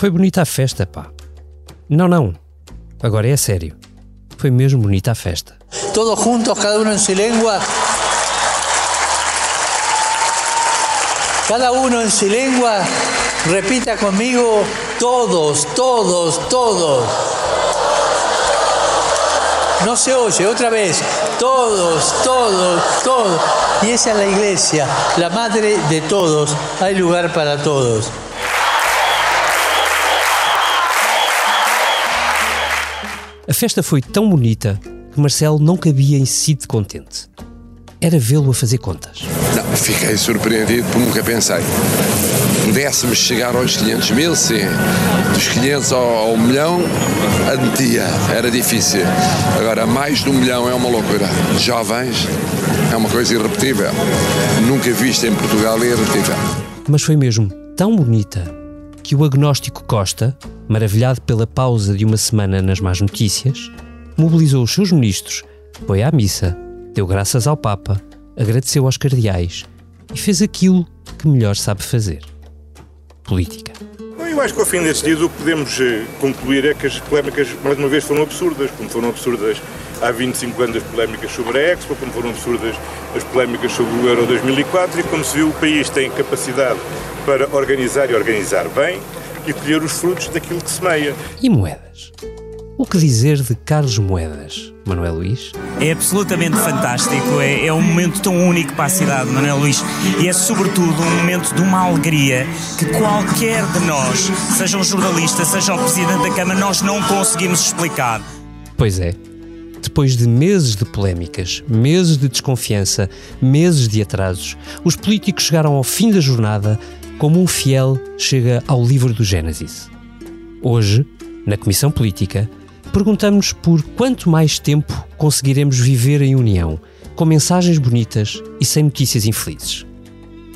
Foi bonita a festa, pá. Não, não. Agora é sério. Foi mesmo bonita a festa. Todos juntos, cada um em sua língua. Cada um em sua língua. Repita comigo. Todos, todos, todos. No se oye, otra vez. Todos, todos, todos. Y esa es la iglesia, la madre de todos. Hay lugar para todos. Festa foi tão bonita que Marcelo não cabia em si de contente. Era vê-lo a fazer contas. Não, fiquei surpreendido porque nunca pensei. Pudéssemos chegar aos 500 mil, sim. Dos 500 ao, ao milhão, admitia, era difícil. Agora, mais de um milhão é uma loucura. Jovens, é uma coisa irrepetível. Nunca vista em Portugal e irrepetível. Mas foi mesmo tão bonita que o agnóstico Costa, maravilhado pela pausa de uma semana nas más notícias, mobilizou os seus ministros, foi à missa, deu graças ao Papa, agradeceu aos cardeais e fez aquilo que melhor sabe fazer: política. Eu acho que ao fim destes dias o que podemos eh, concluir é que as polémicas, mais uma vez, foram absurdas, como foram absurdas há 25 anos as polémicas sobre a Expo, como foram absurdas as polémicas sobre o Euro 2004 e como se viu o país tem capacidade para organizar e organizar bem e colher os frutos daquilo que semeia. E moedas? O que dizer de Carlos Moedas, Manuel Luís? É absolutamente fantástico, é, é um momento tão único para a cidade, Manuel Luís, e é sobretudo um momento de uma alegria que qualquer de nós, seja um jornalista, seja o Presidente da Câmara, nós não conseguimos explicar. Pois é. Depois de meses de polémicas, meses de desconfiança, meses de atrasos, os políticos chegaram ao fim da jornada como um fiel chega ao livro do Gênesis. Hoje, na Comissão Política, perguntamos por quanto mais tempo conseguiremos viver em união, com mensagens bonitas e sem notícias infelizes.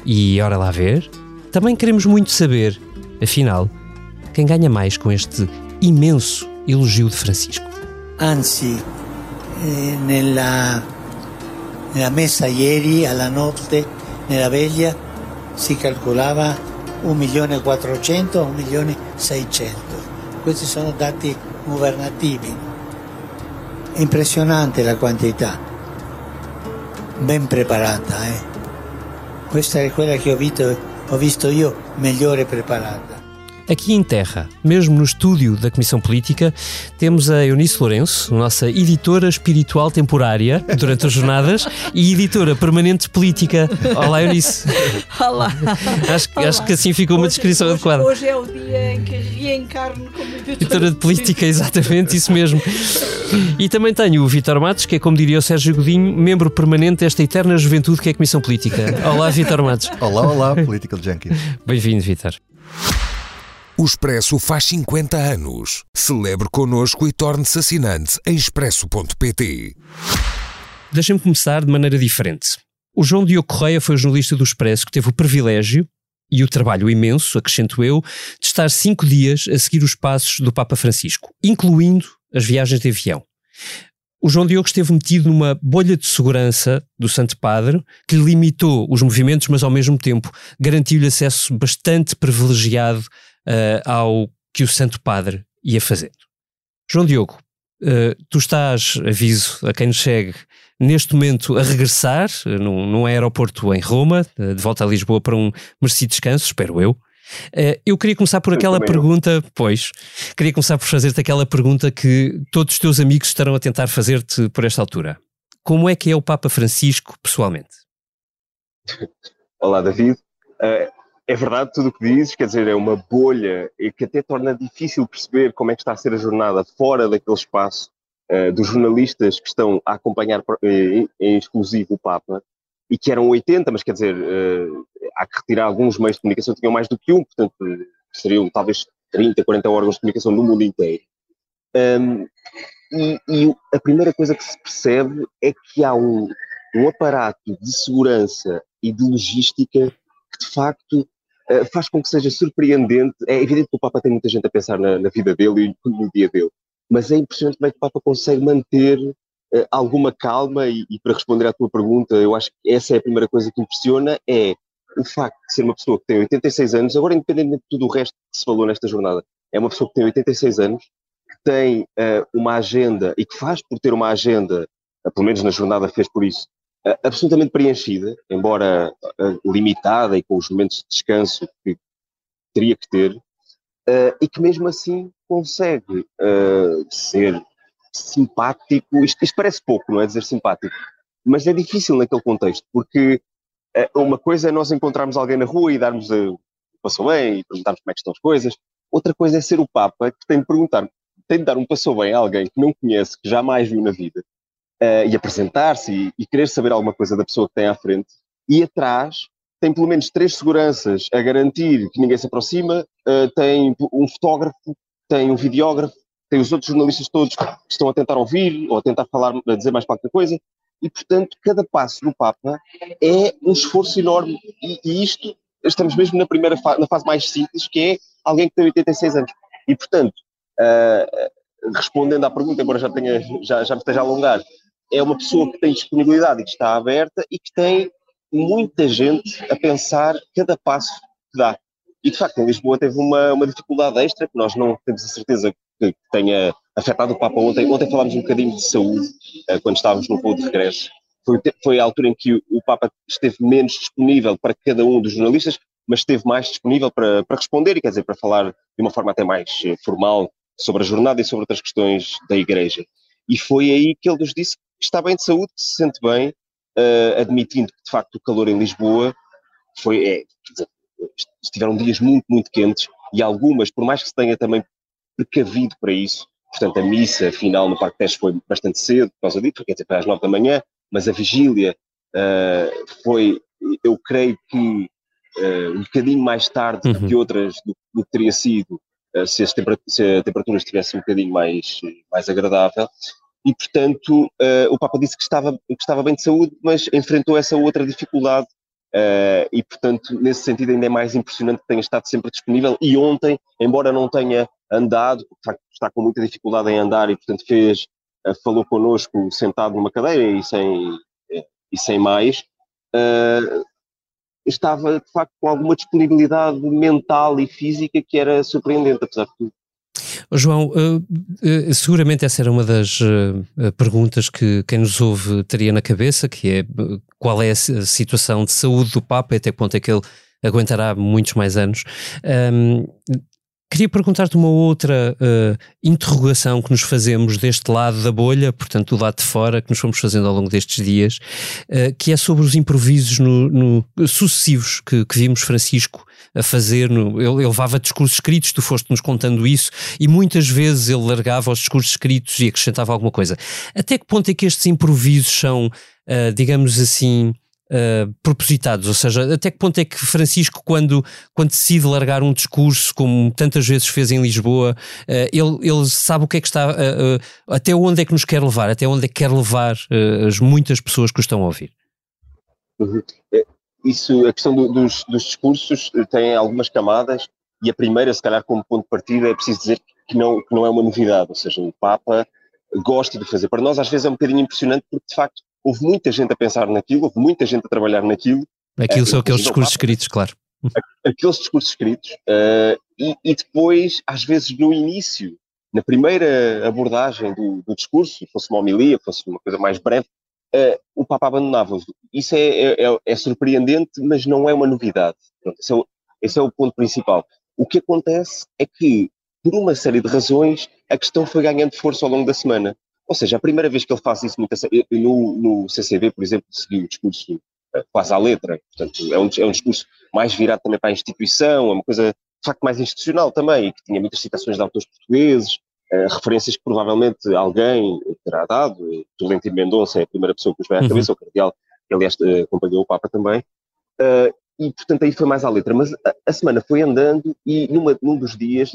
E, ora lá ver, também queremos muito saber, afinal, quem ganha mais com este imenso elogio de Francisco. Anzi, eh, nella, nella messa ieri alla notte, nella veglia, si calcolava 1 milione e 400 1 milione e 600. Questi sono dati governativi. Impressionante la quantità, ben preparata. Eh? Questa è quella che ho visto, ho visto io migliore preparata. Aqui em Terra, mesmo no estúdio da Comissão Política, temos a Eunice Lourenço, nossa editora espiritual temporária durante as jornadas e editora permanente política. Olá, Eunice. Olá. Acho, Olá. acho que assim ficou uma Hoje- descrição hoje, adequada. Hoje é o dia em que reencarno como editora, Editora de política, exatamente, isso mesmo. E também tenho o Vitor Matos, que é, como diria o Sérgio Godinho, membro permanente desta eterna juventude que é a Comissão Política. Olá, Vitor Matos. Olá, olá, Political Junkie. Bem-vindo, Vitor. O Expresso faz 50 anos. Celebre connosco e torne-se assinante em expresso.pt. Deixem-me começar de maneira diferente. O João Diogo Correia foi o jornalista do Expresso que teve o privilégio e o trabalho imenso, acrescento eu, de estar cinco dias a seguir os passos do Papa Francisco, incluindo as viagens de avião. O João Diogo esteve metido numa bolha de segurança do Santo Padre que limitou os movimentos, mas ao mesmo tempo garantiu-lhe acesso bastante privilegiado eh, ao que o Santo Padre ia fazendo. João Diogo, eh, tu estás, aviso a quem nos segue, neste momento a regressar eh, num, num aeroporto em Roma, de volta a Lisboa para um merecido descanso, espero eu. Eu queria começar por aquela pergunta, pois, queria começar por fazer-te aquela pergunta que todos os teus amigos estarão a tentar fazer-te por esta altura. Como é que é o Papa Francisco pessoalmente? Olá, David. Eh, é verdade tudo o que dizes, quer dizer, é uma bolha que até torna difícil perceber como é que está a ser a jornada fora daquele espaço eh, dos jornalistas que estão a acompanhar eh, em, em exclusivo o Papa e que eram 80, mas quer dizer, eh, há que retirar alguns meios de comunicação, tinham mais do que um, portanto, seriam talvez 30, 40 órgãos de comunicação no mundo inteiro. Ahm, e, e a primeira coisa que se percebe é que há um, um aparato de segurança e de logística que de facto faz com que seja surpreendente. É evidente que o Papa tem muita gente a pensar na, na vida dele e no dia dele, mas é impressionante como é que o Papa consegue manter eh, alguma calma e, e para responder à tua pergunta, eu acho que essa é a primeira coisa que impressiona, é o facto de ser uma pessoa que tem 86 anos, agora independentemente de tudo o resto que se falou nesta jornada, é uma pessoa que tem 86 anos, que tem uh, uma agenda e que faz por ter uma agenda, uh, pelo menos na jornada fez por isso, uh, absolutamente preenchida, embora limitada e com os momentos de descanso que teria que ter, e que mesmo assim consegue ser simpático. Isto, isto, parece pouco, não é dizer simpático, mas é difícil naquele contexto, porque uma coisa é nós encontrarmos alguém na rua e darmos a passou bem e perguntarmos como é que estão as coisas. Outra coisa é ser o Papa que tem de perguntar, tem de dar um passou bem a alguém que não conhece, que jamais viu na vida, uh, e apresentar-se e, e, querer saber alguma coisa da pessoa que tem à frente. E atrás tem pelo menos três seguranças a garantir que ninguém se aproxima, uh, tem um fotógrafo, tem um videógrafo, tem os outros jornalistas todos que estão a tentar ouvir ou a tentar falar, a dizer mais qualquer coisa. E, portanto, cada passo do Papa é um esforço enorme. E, e isto, estamos mesmo na primeira fase, na fase mais simples, que é alguém que tem 86 anos. E, portanto, uh, respondendo à pergunta, embora já, tenha, já, já me esteja a alongar, é uma pessoa que tem disponibilidade e que está aberta e que tem muita gente a pensar cada passo que dá. E, de facto, em Lisboa teve uma, uma dificuldade extra, que nós não temos a certeza que tenha afetado o Papa ontem. Ontem falámos um bocadinho de saúde, uh, quando estávamos no voo de regresso. Foi, foi a altura em que o Papa esteve menos disponível para cada um dos jornalistas, mas esteve mais disponível para, para responder e, quer dizer, para falar de uma forma até mais eh, formal sobre a jornada e sobre outras questões da Igreja. E foi aí que ele nos disse está bem de saúde, se sente bem, uh, admitindo que, de facto, o calor em Lisboa foi, é, dizer, estiveram dias muito, muito quentes e algumas, por mais que se tenha também precavido para isso, portanto, a missa final no Parque Tejo foi bastante cedo, por causa disso, quer dizer, foi às nove da manhã, mas a vigília uh, foi, eu creio que uh, um bocadinho mais tarde uhum. do que outras do, do que teria sido se, se, a temperatura estivesse um bocadinho mais, mais agradável. E, portanto, uh, o Papa disse que estava, que estava bem de saúde, mas enfrentou essa outra dificuldade. e, portanto, nesse sentido, ainda é mais impressionante que tenha estado sempre disponível. E ontem, embora não tenha andado, está com muita dificuldade em andar e, portanto, fez, falou connosco sentado numa cadeira e sem, e sem mais, uh, estava de facto com alguma disponibilidade mental e física que era surpreendente, apesar de tudo. João, uh, uh, seguramente essa era uma das uh, perguntas que quem nos ouve teria na cabeça, que é qual é a situação de saúde do Papa e até que ponto é que ele aguentará muitos mais anos. Um, Queria perguntar-te uma outra uh, interrogação que nos fazemos deste lado da bolha, portanto, do lado de fora, que nos fomos fazendo ao longo destes dias, uh, que é sobre os improvisos no, no, sucessivos que, que, vimos Francisco a fazer. No, ele, ele levava discursos escritos, tu foste-nos contando isso, e muitas vezes ele largava os discursos escritos e acrescentava alguma coisa. Até que ponto é que estes improvisos são, uh, digamos assim, uh, propositados, ou seja, até que ponto é que Francisco, quando, quando decide largar um discurso, como tantas vezes fez em Lisboa, uh, ele, ele sabe o que é que está, uh, até onde é que nos quer levar, até onde é que quer levar as muitas pessoas que o estão a ouvir? Uhum. É, isso, a questão do, dos, dos discursos tem algumas camadas, e a primeira, se calhar, como ponto de partida, é preciso dizer que não, que não é uma novidade, ou seja, o Papa gosta de fazer. Para nós, às vezes, é um bocadinho impressionante, porque de facto houve muita gente a pensar naquilo, houve muita gente a trabalhar naquilo. Aquilo é, são aqueles discursos escritos, claro. Aqueles discursos escritos, uh, e, e, depois, às vezes, no início, na primeira abordagem do, do discurso, fosse uma homilia, fosse uma coisa mais breve, uh, o Papa abandonava-os. Isso é, é, é, é, surpreendente, mas não é uma novidade. Pronto, esse, é o, esse é o ponto principal. O que acontece é que, por uma série de razões, a questão foi ganhando força ao longo da semana. Ou seja, a primeira vez que ele faz isso no, no CCV, por exemplo, seguiu o discurso eh, quase à letra, portanto, é um, é um discurso mais virado também para a instituição, é uma coisa de facto mais institucional também, e que tinha muitas citações de autores portugueses, uh, referências que provavelmente alguém terá dado, Tolentino Mendonça é a primeira pessoa que nos vai à uhum. cabeça, o cardeal, que aliás uh, acompanhou o Papa também, uh, e portanto aí foi mais à letra, mas a, a semana foi andando e numa, num dos dias,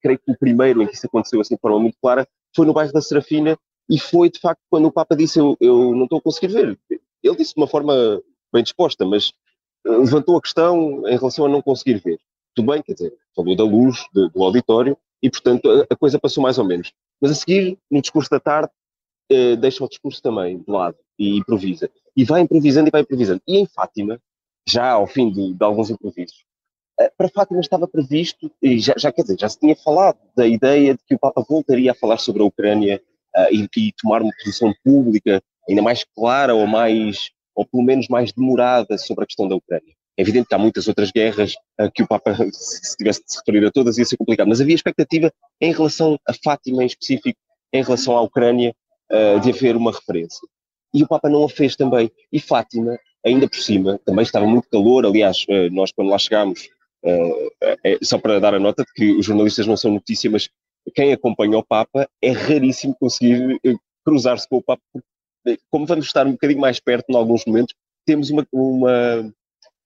creio que o primeiro em que isso aconteceu assim de forma muito clara, foi no bairro da Serafina, e foi, de facto, quando o Papa disse: Eu, eu não estou a conseguir ver. Ele disse de uma forma bem disposta, mas eh, levantou a questão em relação a não conseguir ver. Tudo bem, quer dizer, falou da luz do, do auditório e, portanto, a, a, coisa passou mais ou menos. Mas a seguir, no discurso da tarde, eh, deixa o discurso também de lado e improvisa. E vai improvisando e vai improvisando. E em Fátima, já ao fim de, de alguns improvisos, para Fátima estava previsto, e já, já, quer dizer, já se tinha falado da ideia de que o Papa voltaria a falar sobre a Ucrânia uh, e, e, tomar uma posição pública ainda mais clara ou mais, ou pelo menos mais demorada sobre a questão da Ucrânia. É evidente que há muitas outras guerras uh, que o Papa, se tivesse de se referir a todas, ia ser complicado, mas havia expectativa em relação a Fátima em específico, em relação à Ucrânia, de haver uma referência. E o Papa não a fez também. E Fátima, ainda por cima, também estava muito calor, aliás, nós quando lá chegámos, Uh, é, só para dar a nota de que os jornalistas não são notícia, mas quem acompanha o Papa é raríssimo conseguir eh, cruzar-se com o Papa, porque, como vamos estar um bocadinho mais perto em alguns momentos, temos uma, uma,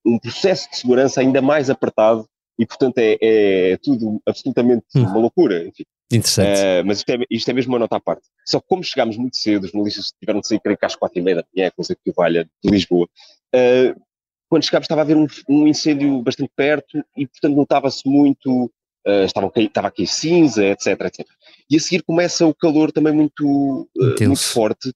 um processo de segurança ainda mais apertado e, portanto, é, é tudo absolutamente hum. uma loucura. Enfim. Interessante. Uh, mas isto é, isto é mesmo uma nota à parte. Só que como chegámos muito cedo, os jornalistas tiveram de sair, creio que às quatro e meia da manhã, coisa que valha de Lisboa, uh, quando chegámos estava a haver um, um incêndio bastante perto e, portanto, notava-se muito, uh, estava, estava aqui cinza, etc, etc. E a seguir começa o calor também muito, uh, muito forte.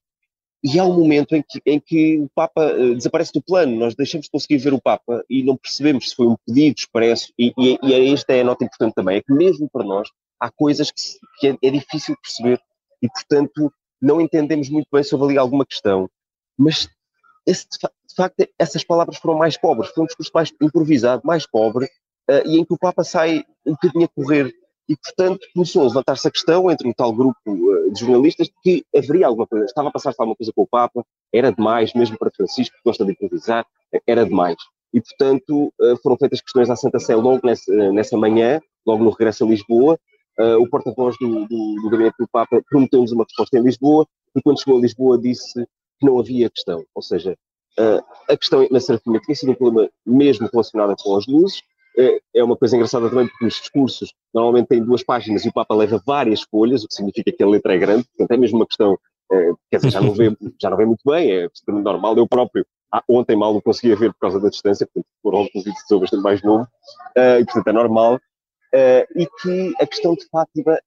E há um momento em que, em que o Papa uh, desaparece do plano, nós deixamos de conseguir ver o Papa e não percebemos se foi um pedido expresso, e, e, e esta é a nota importante também, é que mesmo para nós há coisas que, que é, é, difícil perceber e, portanto, não entendemos muito bem sobre ali alguma questão, mas esse, facto, essas palavras foram mais pobres, foi um discurso mais improvisado, mais pobre, uh, e em que o Papa sai um bocadinho a correr. E, portanto, começou a levantar-se a questão entre um tal grupo uh, de jornalistas que haveria alguma coisa, estava a passar-se alguma coisa com o Papa, era demais, mesmo para Francisco, que gosta de improvisar, era demais. E, portanto, uh, foram feitas questões à Santa Sé logo nessa, nessa manhã, logo no regresso a Lisboa. o porta-voz do, do, do gabinete do Papa prometeu-nos uma resposta em Lisboa, e quando chegou a Lisboa disse que não havia questão. Ou seja, Uh, a questão na Serafina tinha sido um problema mesmo relacionado com as luzes. Uh, é uma coisa engraçada também porque os discursos normalmente têm duas páginas e o Papa leva várias folhas, o que significa que a letra é grande. Portanto, é mesmo uma questão, uh, quer dizer, já não, vê, já não vê muito bem, é normal. Eu próprio, ah, ontem mal não conseguia ver por causa da distância, portanto, foram alguns vídeos sou bastante mais novo, e portanto é normal. e que a questão de Fátima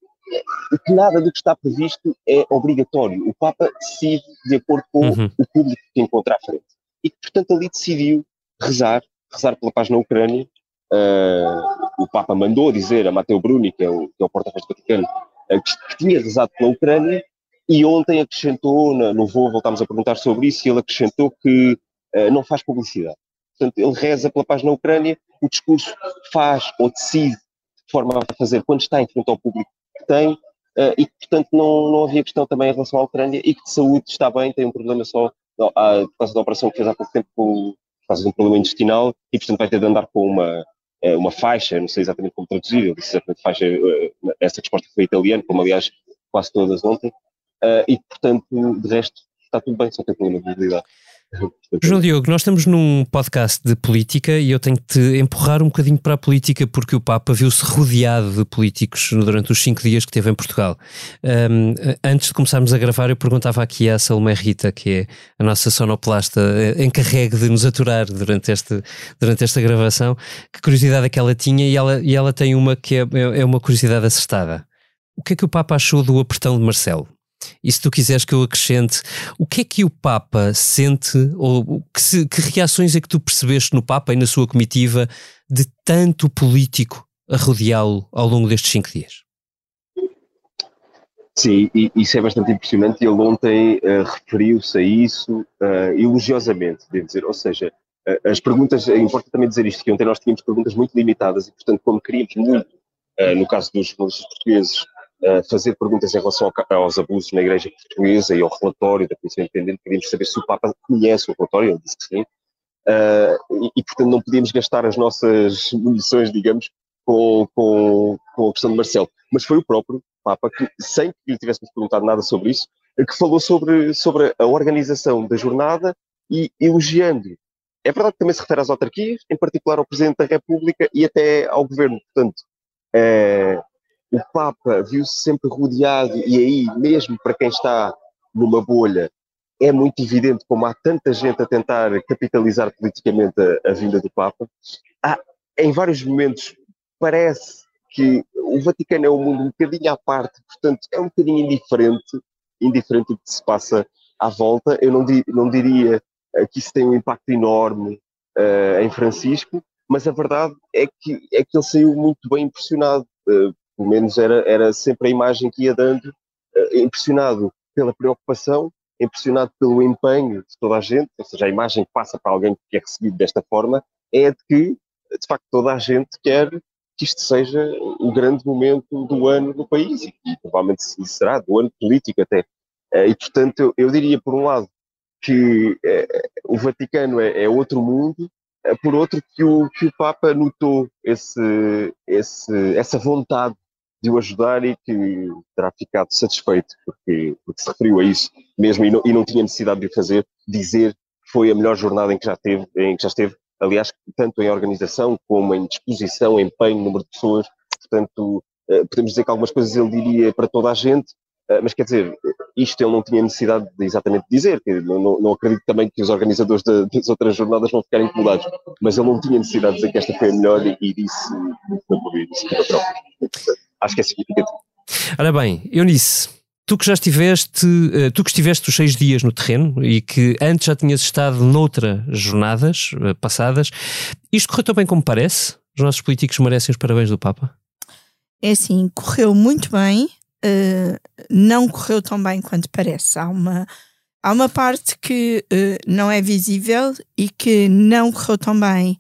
que nada do que está previsto é obrigatório. O Papa decide de acordo com uhum. o público que encontra à frente e que, portanto, ali decidiu rezar, rezar pela paz na Ucrânia. Uh, o Papa mandou dizer a Matteo Bruni, que é o, o porta-voz do Vaticano, uh, que, que, tinha rezado pela Ucrânia, e ontem acrescentou, na, no voo voltámos a perguntar sobre isso, e ele acrescentou que uh, não faz publicidade. Portanto, ele reza pela paz na Ucrânia, o discurso faz ou decide de forma a fazer quando está em frente ao público que tem, Uh, e que, portanto, não, não havia questão também em relação à Ucrânia e que de saúde está bem, tem um problema só por causa da operação que fez há pouco tempo por causa de um problema intestinal e, portanto, vai ter de andar com uma, eh, uma faixa, não sei exatamente como traduzir, eu disse exatamente faixa, eh, essa resposta foi italiana, como aliás quase todas ontem, eh, e, portanto, de resto, está tudo bem, só tem problema de mobilidade. João Diogo, nós estamos num podcast de política e eu tenho que te empurrar um bocadinho para a política porque o Papa viu-se rodeado de políticos durante os cinco dias que esteve em Portugal. Um, antes de começarmos a gravar, eu perguntava aqui à Salomé Rita, que é a nossa sonoplasta eh, encarregue de nos aturar durante, este, durante esta gravação, que curiosidade é que ela tinha e ela, e ela tem uma que é, é uma curiosidade acertada. O que é que o Papa achou do apertão de Marcelo? E se tu quiseres que eu acrescente, o que é que o Papa sente, ou que, se, que reações é que tu percebeste no Papa e na sua comitiva de tanto político a rodeá-lo ao longo destes cinco dias? Sim, isso é bastante impressionante. Ele ontem uh, referiu-se a isso uh, elogiosamente, devo dizer. Ou seja, uh, as perguntas, é importante também dizer isto, que ontem nós tínhamos perguntas muito limitadas e, portanto, como queríamos muito, no caso dos jornalistas portugueses, fazer perguntas em relação aos abusos na Igreja Portuguesa e ao relatório da Comissão Independente. Queríamos saber se o Papa conhece o relatório, ele disse que sim. Uh, e, e, portanto, não podíamos gastar as nossas munições, digamos, com, com, com a questão de Marcelo. Mas foi o próprio Papa que, sem que lhe tivéssemos perguntado nada sobre isso, que falou sobre, sobre a organização da jornada e elogiando. É verdade que também se refere às autarquias, em particular ao Presidente da República e até ao Governo. Portanto, é, o Papa viu-se sempre rodeado, e aí, mesmo para quem está numa bolha, é muito evidente como há tanta gente a tentar capitalizar politicamente a, a vinda do Papa. Há, em vários momentos parece que o Vaticano é um mundo um bocadinho à parte, portanto é um bocadinho indiferente, indiferente do que se passa à volta. Eu não, di, não diria uh, que isso tem um impacto enorme uh, em Francisco, mas a verdade é que, é que ele saiu muito bem impressionado. Uh, pelo menos era, era sempre a imagem que ia dando, uh, impressionado pela preocupação, impressionado pelo empenho de toda a gente, ou seja, a imagem que passa para alguém que é recebido desta forma é de que, de facto, toda a gente quer que isto seja o grande momento do ano no país e, provavelmente será, do ano político até. Uh, e, portanto, eu, eu, diria, por um lado, que o Vaticano é, é outro mundo, é por outro que o, que o Papa notou esse, esse, essa vontade de o ajudar e que terá ficado satisfeito porque, porque se referiu a isso mesmo e não, e não tinha necessidade de o fazer, dizer que foi a melhor jornada em que já teve, em que já esteve, aliás, tanto em organização como em disposição, empenho, número de pessoas, portanto, eh, podemos dizer que algumas coisas ele diria para toda a gente, eh, mas quer dizer, isto ele não tinha necessidade de exatamente dizer, não, não, não acredito também que os organizadores de, das outras jornadas vão ficar incomodados, mas ele não tinha necessidade de dizer que esta foi a melhor e, e disse na por Acho que é significativo. Ora bem, Eunice, tu que já estiveste, eh, tu que estiveste os seis dias no terreno e que antes já tinhas estado noutras jornadas eh, passadas, isto correu tão bem como parece? Os nossos políticos merecem os parabéns do Papa? É assim, correu muito bem uh, não correu tão bem quanto parece. Há uma, há uma parte que uh, não é visível e que não correu tão bem,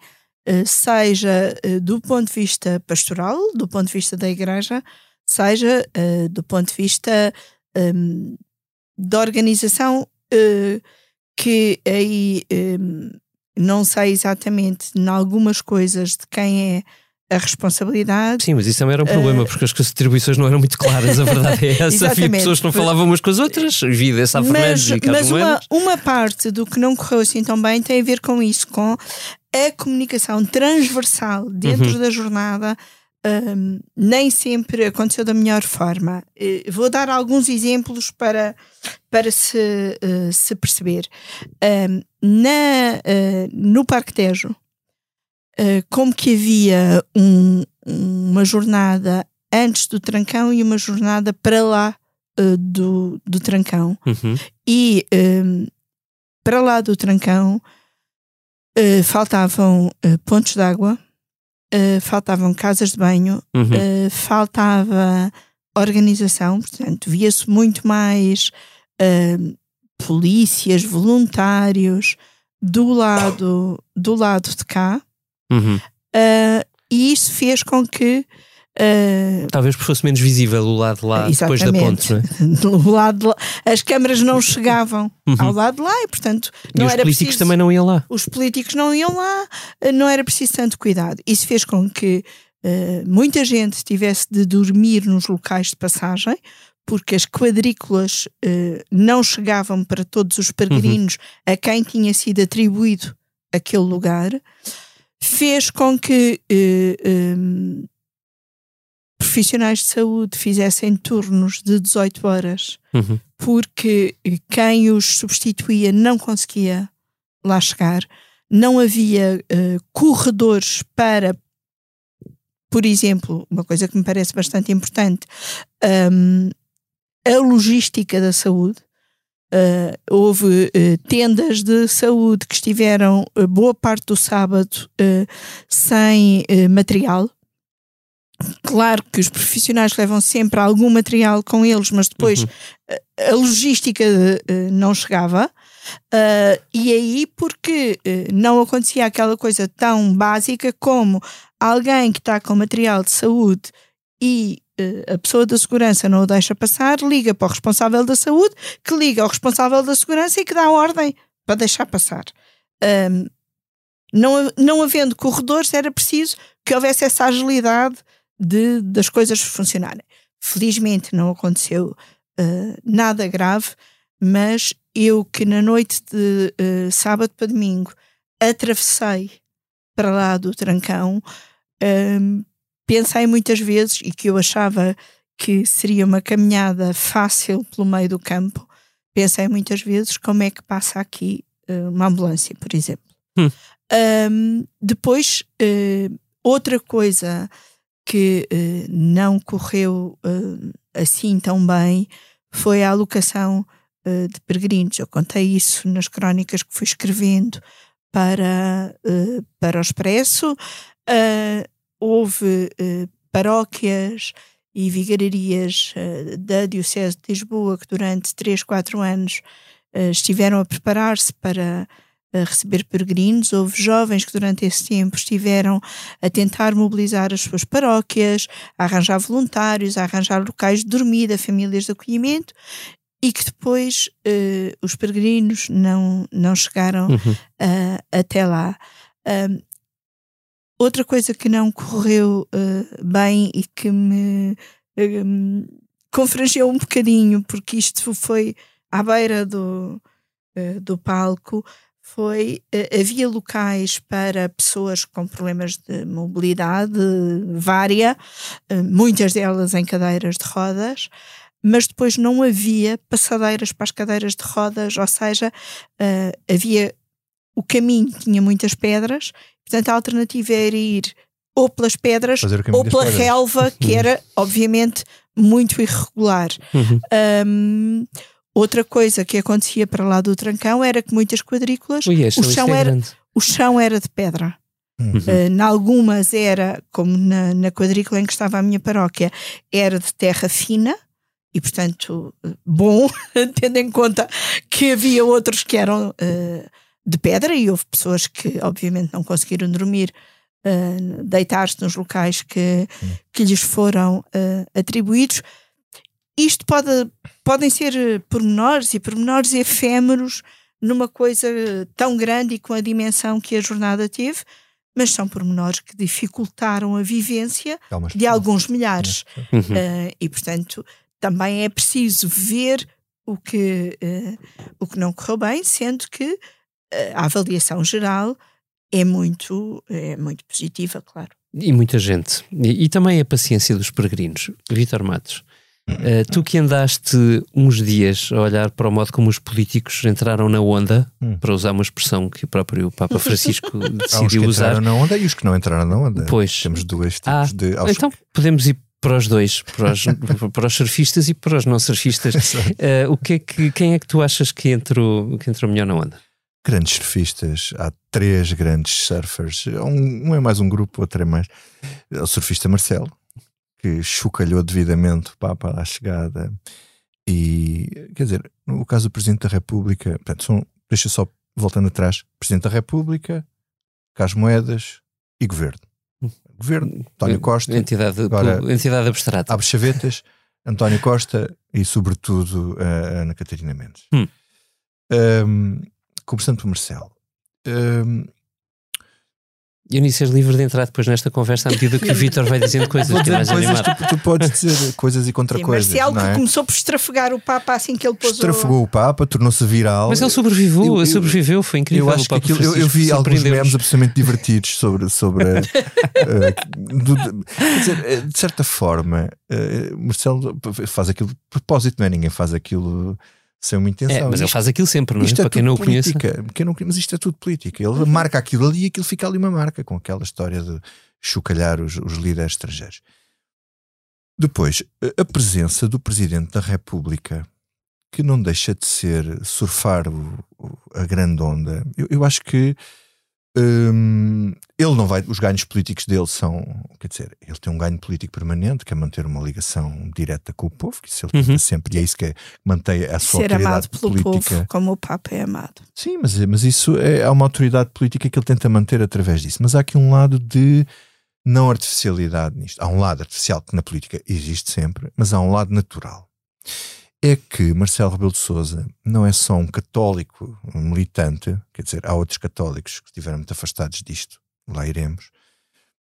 seja do ponto de vista pastoral, do ponto de vista da igreja, seja do ponto de vista um, da organização, que aí um, não sei exatamente em algumas coisas de quem é a responsabilidade. Sim, mas isso também era um problema, uh, porque as atribuições não eram muito claras, a verdade é essa. Havia pessoas que não falavam umas com as outras, vida essa Fernandes e Carlos Mas uma, uma parte do que não correu assim tão bem tem a ver com isso, com a comunicação transversal dentro uhum. da jornada. Um, nem sempre aconteceu da melhor forma. Uh, vou dar alguns exemplos para, para se, uh, se perceber. Um, na, no Parque Tejo, eh, como que havia um, uma jornada antes do trancão e uma jornada para lá uh, do, do trancão. Uhum. E um, para lá do trancão uh, faltavam pontos de água, faltavam casas de banho, uhum. faltava organização, portanto, via-se muito mais polícias, voluntários do lado, do lado de cá Uhum. Uh, e isso fez com que. Uh, Talvez fosse menos visível o lado de lá depois da ponte, não é? o lado lá, as câmaras não chegavam uhum. ao lado de lá e, portanto, não e os era políticos preciso, também não iam lá. Os políticos não iam lá, não era preciso tanto cuidado. Isso fez com que uh, muita gente tivesse de dormir nos locais de passagem, porque as quadrículas uh, não chegavam para todos os peregrinos uhum. a quem tinha sido atribuído aquele lugar fez com que eh, eh, profissionais de saúde fizessem turnos de 18 horas, uhum. porque quem os substituía não conseguia lá chegar, não havia eh, corredores para, por exemplo, uma coisa que me parece bastante importante, um, a logística da saúde. Uh, houve uh, tendas de saúde que estiveram uh, boa parte do sábado sem material. Claro que os profissionais levam sempre algum material com eles, mas depois uhum. a logística não chegava. e aí, porque não acontecia aquela coisa tão básica como alguém que está com material de saúde e a pessoa da segurança não o deixa passar, liga para o responsável da saúde, que liga ao responsável da segurança e que dá ordem para deixar passar. Um, não, não havendo corredores, era preciso que houvesse essa agilidade de, das coisas funcionarem. Felizmente não aconteceu uh, nada grave, mas eu que na noite de uh, sábado para domingo atravessei para lá do Trancão, um, pensei muitas vezes e que eu achava que seria uma caminhada fácil pelo meio do campo, pensei muitas vezes como é que passa aqui uh, uma ambulância, por exemplo. Hum. Um, depois, uh, outra coisa que uh, não correu assim tão bem foi a alocação de peregrinos. Eu contei isso nas crónicas que fui escrevendo. para, para o Expresso. Uh, houve uh, paróquias e vigararias da Diocese de Lisboa que durante 3, 4 anos estiveram a preparar-se para receber peregrinos. Houve jovens que durante esse tempo estiveram a tentar mobilizar as suas paróquias, a arranjar voluntários, a arranjar locais de dormida, famílias de acolhimento e que depois os peregrinos não, não chegaram uhum. uh, até lá. Outra coisa que não correu uh, bem e que me um, confrangeu um bocadinho, porque isto foi à beira do, uh, do palco, foi uh, havia locais para pessoas com problemas de mobilidade vária, muitas delas em cadeiras de rodas, mas depois não havia passadeiras para as cadeiras de rodas, ou seja, uh, havia o caminho tinha muitas pedras, portanto a alternativa era ir ou pelas pedras ou pela relva, que era obviamente muito irregular. Uhum. Um, outra coisa que acontecia para lá do Trancão era que muitas quadrículas Ui, o, chão é era, o chão era de pedra. Uhum. Uh, em algumas era, como na, na quadrícula em que estava a minha paróquia, era de terra fina, e, portanto, bom, tendo em conta que havia outros que eram uh, de pedra e houve pessoas que, obviamente, não conseguiram dormir, uh, deitar-se nos locais que, que lhes foram uh, atribuídos. Isto pode, podem ser pormenores e pormenores efêmeros numa coisa tão grande e com a dimensão que a jornada teve, mas são pormenores que dificultaram a vivência de alguns milhares. Uhum. Uh, e, portanto, também é preciso ver o que, uh, o que não correu bem, sendo que uh, a avaliação geral é muito, é muito positiva, claro. E muita gente. E, e também a paciência dos peregrinos. Vitor Matos, uh, tu que andaste uns dias a olhar para o modo como os políticos entraram na onda, hum. para usar uma expressão que o próprio Papa Francisco decidiu usar. entraram na onda e os que não entraram na onda. Pois. Temos dois tipos ah, de. Então podemos ir para os dois, para os, para os surfistas e para os não surfistas. uh, o que é que, quem é que tu achas que entrou, que entrou melhor na onda? Grandes surfistas, há três grandes surfers, um, um é mais um grupo, outro é mais. É o surfista Marcelo, que chocalhou devidamente o Papa à chegada. E, quer dizer, no caso do Presidente da República, portanto, são, deixa só voltando atrás: Presidente da República, Carlos Moedas e Governo governo, António Costa. Entidade, agora, entidade abstrata. Abre chavetas, António Costa e, sobretudo, a Ana Catarina Mendes. Hum. Um, conversando com o Marcelo. Um, Eunice, és livre de entrar depois nesta conversa à medida que o Vitor vai dizendo coisas que é mais coisas, tu, tu, podes dizer coisas e contra Sim, coisas. Marcial não é? que começou por estrafegar o Papa assim que ele pôs Estrafegou o... Papa, tornou-se viral. Mas ele sobreviveu, eu, eu, sobreviveu, foi incrível. Eu acho que aquilo, eu, eu, vi alguns memes absolutamente divertidos sobre. sobre uh, do, de, dizer, eh, de certa forma, uh, Marcelo faz aquilo de propósito, não é? Ninguém faz aquilo sem uma intenção. É, mas isto, ele faz aquilo sempre, não é? Para é quem não o conhece. Quem não, mas isto é tudo política. Ele marca aquilo ali e aquilo fica ali uma marca, com aquela história de chocalhar os, os líderes estrangeiros. Depois, a presença do Presidente da República, que não deixa de ser surfar o, o, a grande onda, eu, eu acho que Hum, ele não vai, os ganhos políticos dele são, quer dizer, ele tem um ganho político permanente, que é manter uma ligação direta com o povo, que isso ele uhum. sempre, e é isso que é, mantém a sua Ser autoridade amado pelo política. povo, como o Papa é amado. Sim, mas, mas isso é, há uma autoridade política que ele tenta manter através disso. Mas há aqui um lado de não artificialidade nisto. Há um lado artificial que na política existe sempre, mas há um lado natural é que Marcelo Rebelo de Sousa não é só um católico militante, quer dizer, há outros católicos que estiveram muito afastados disto, lá iremos,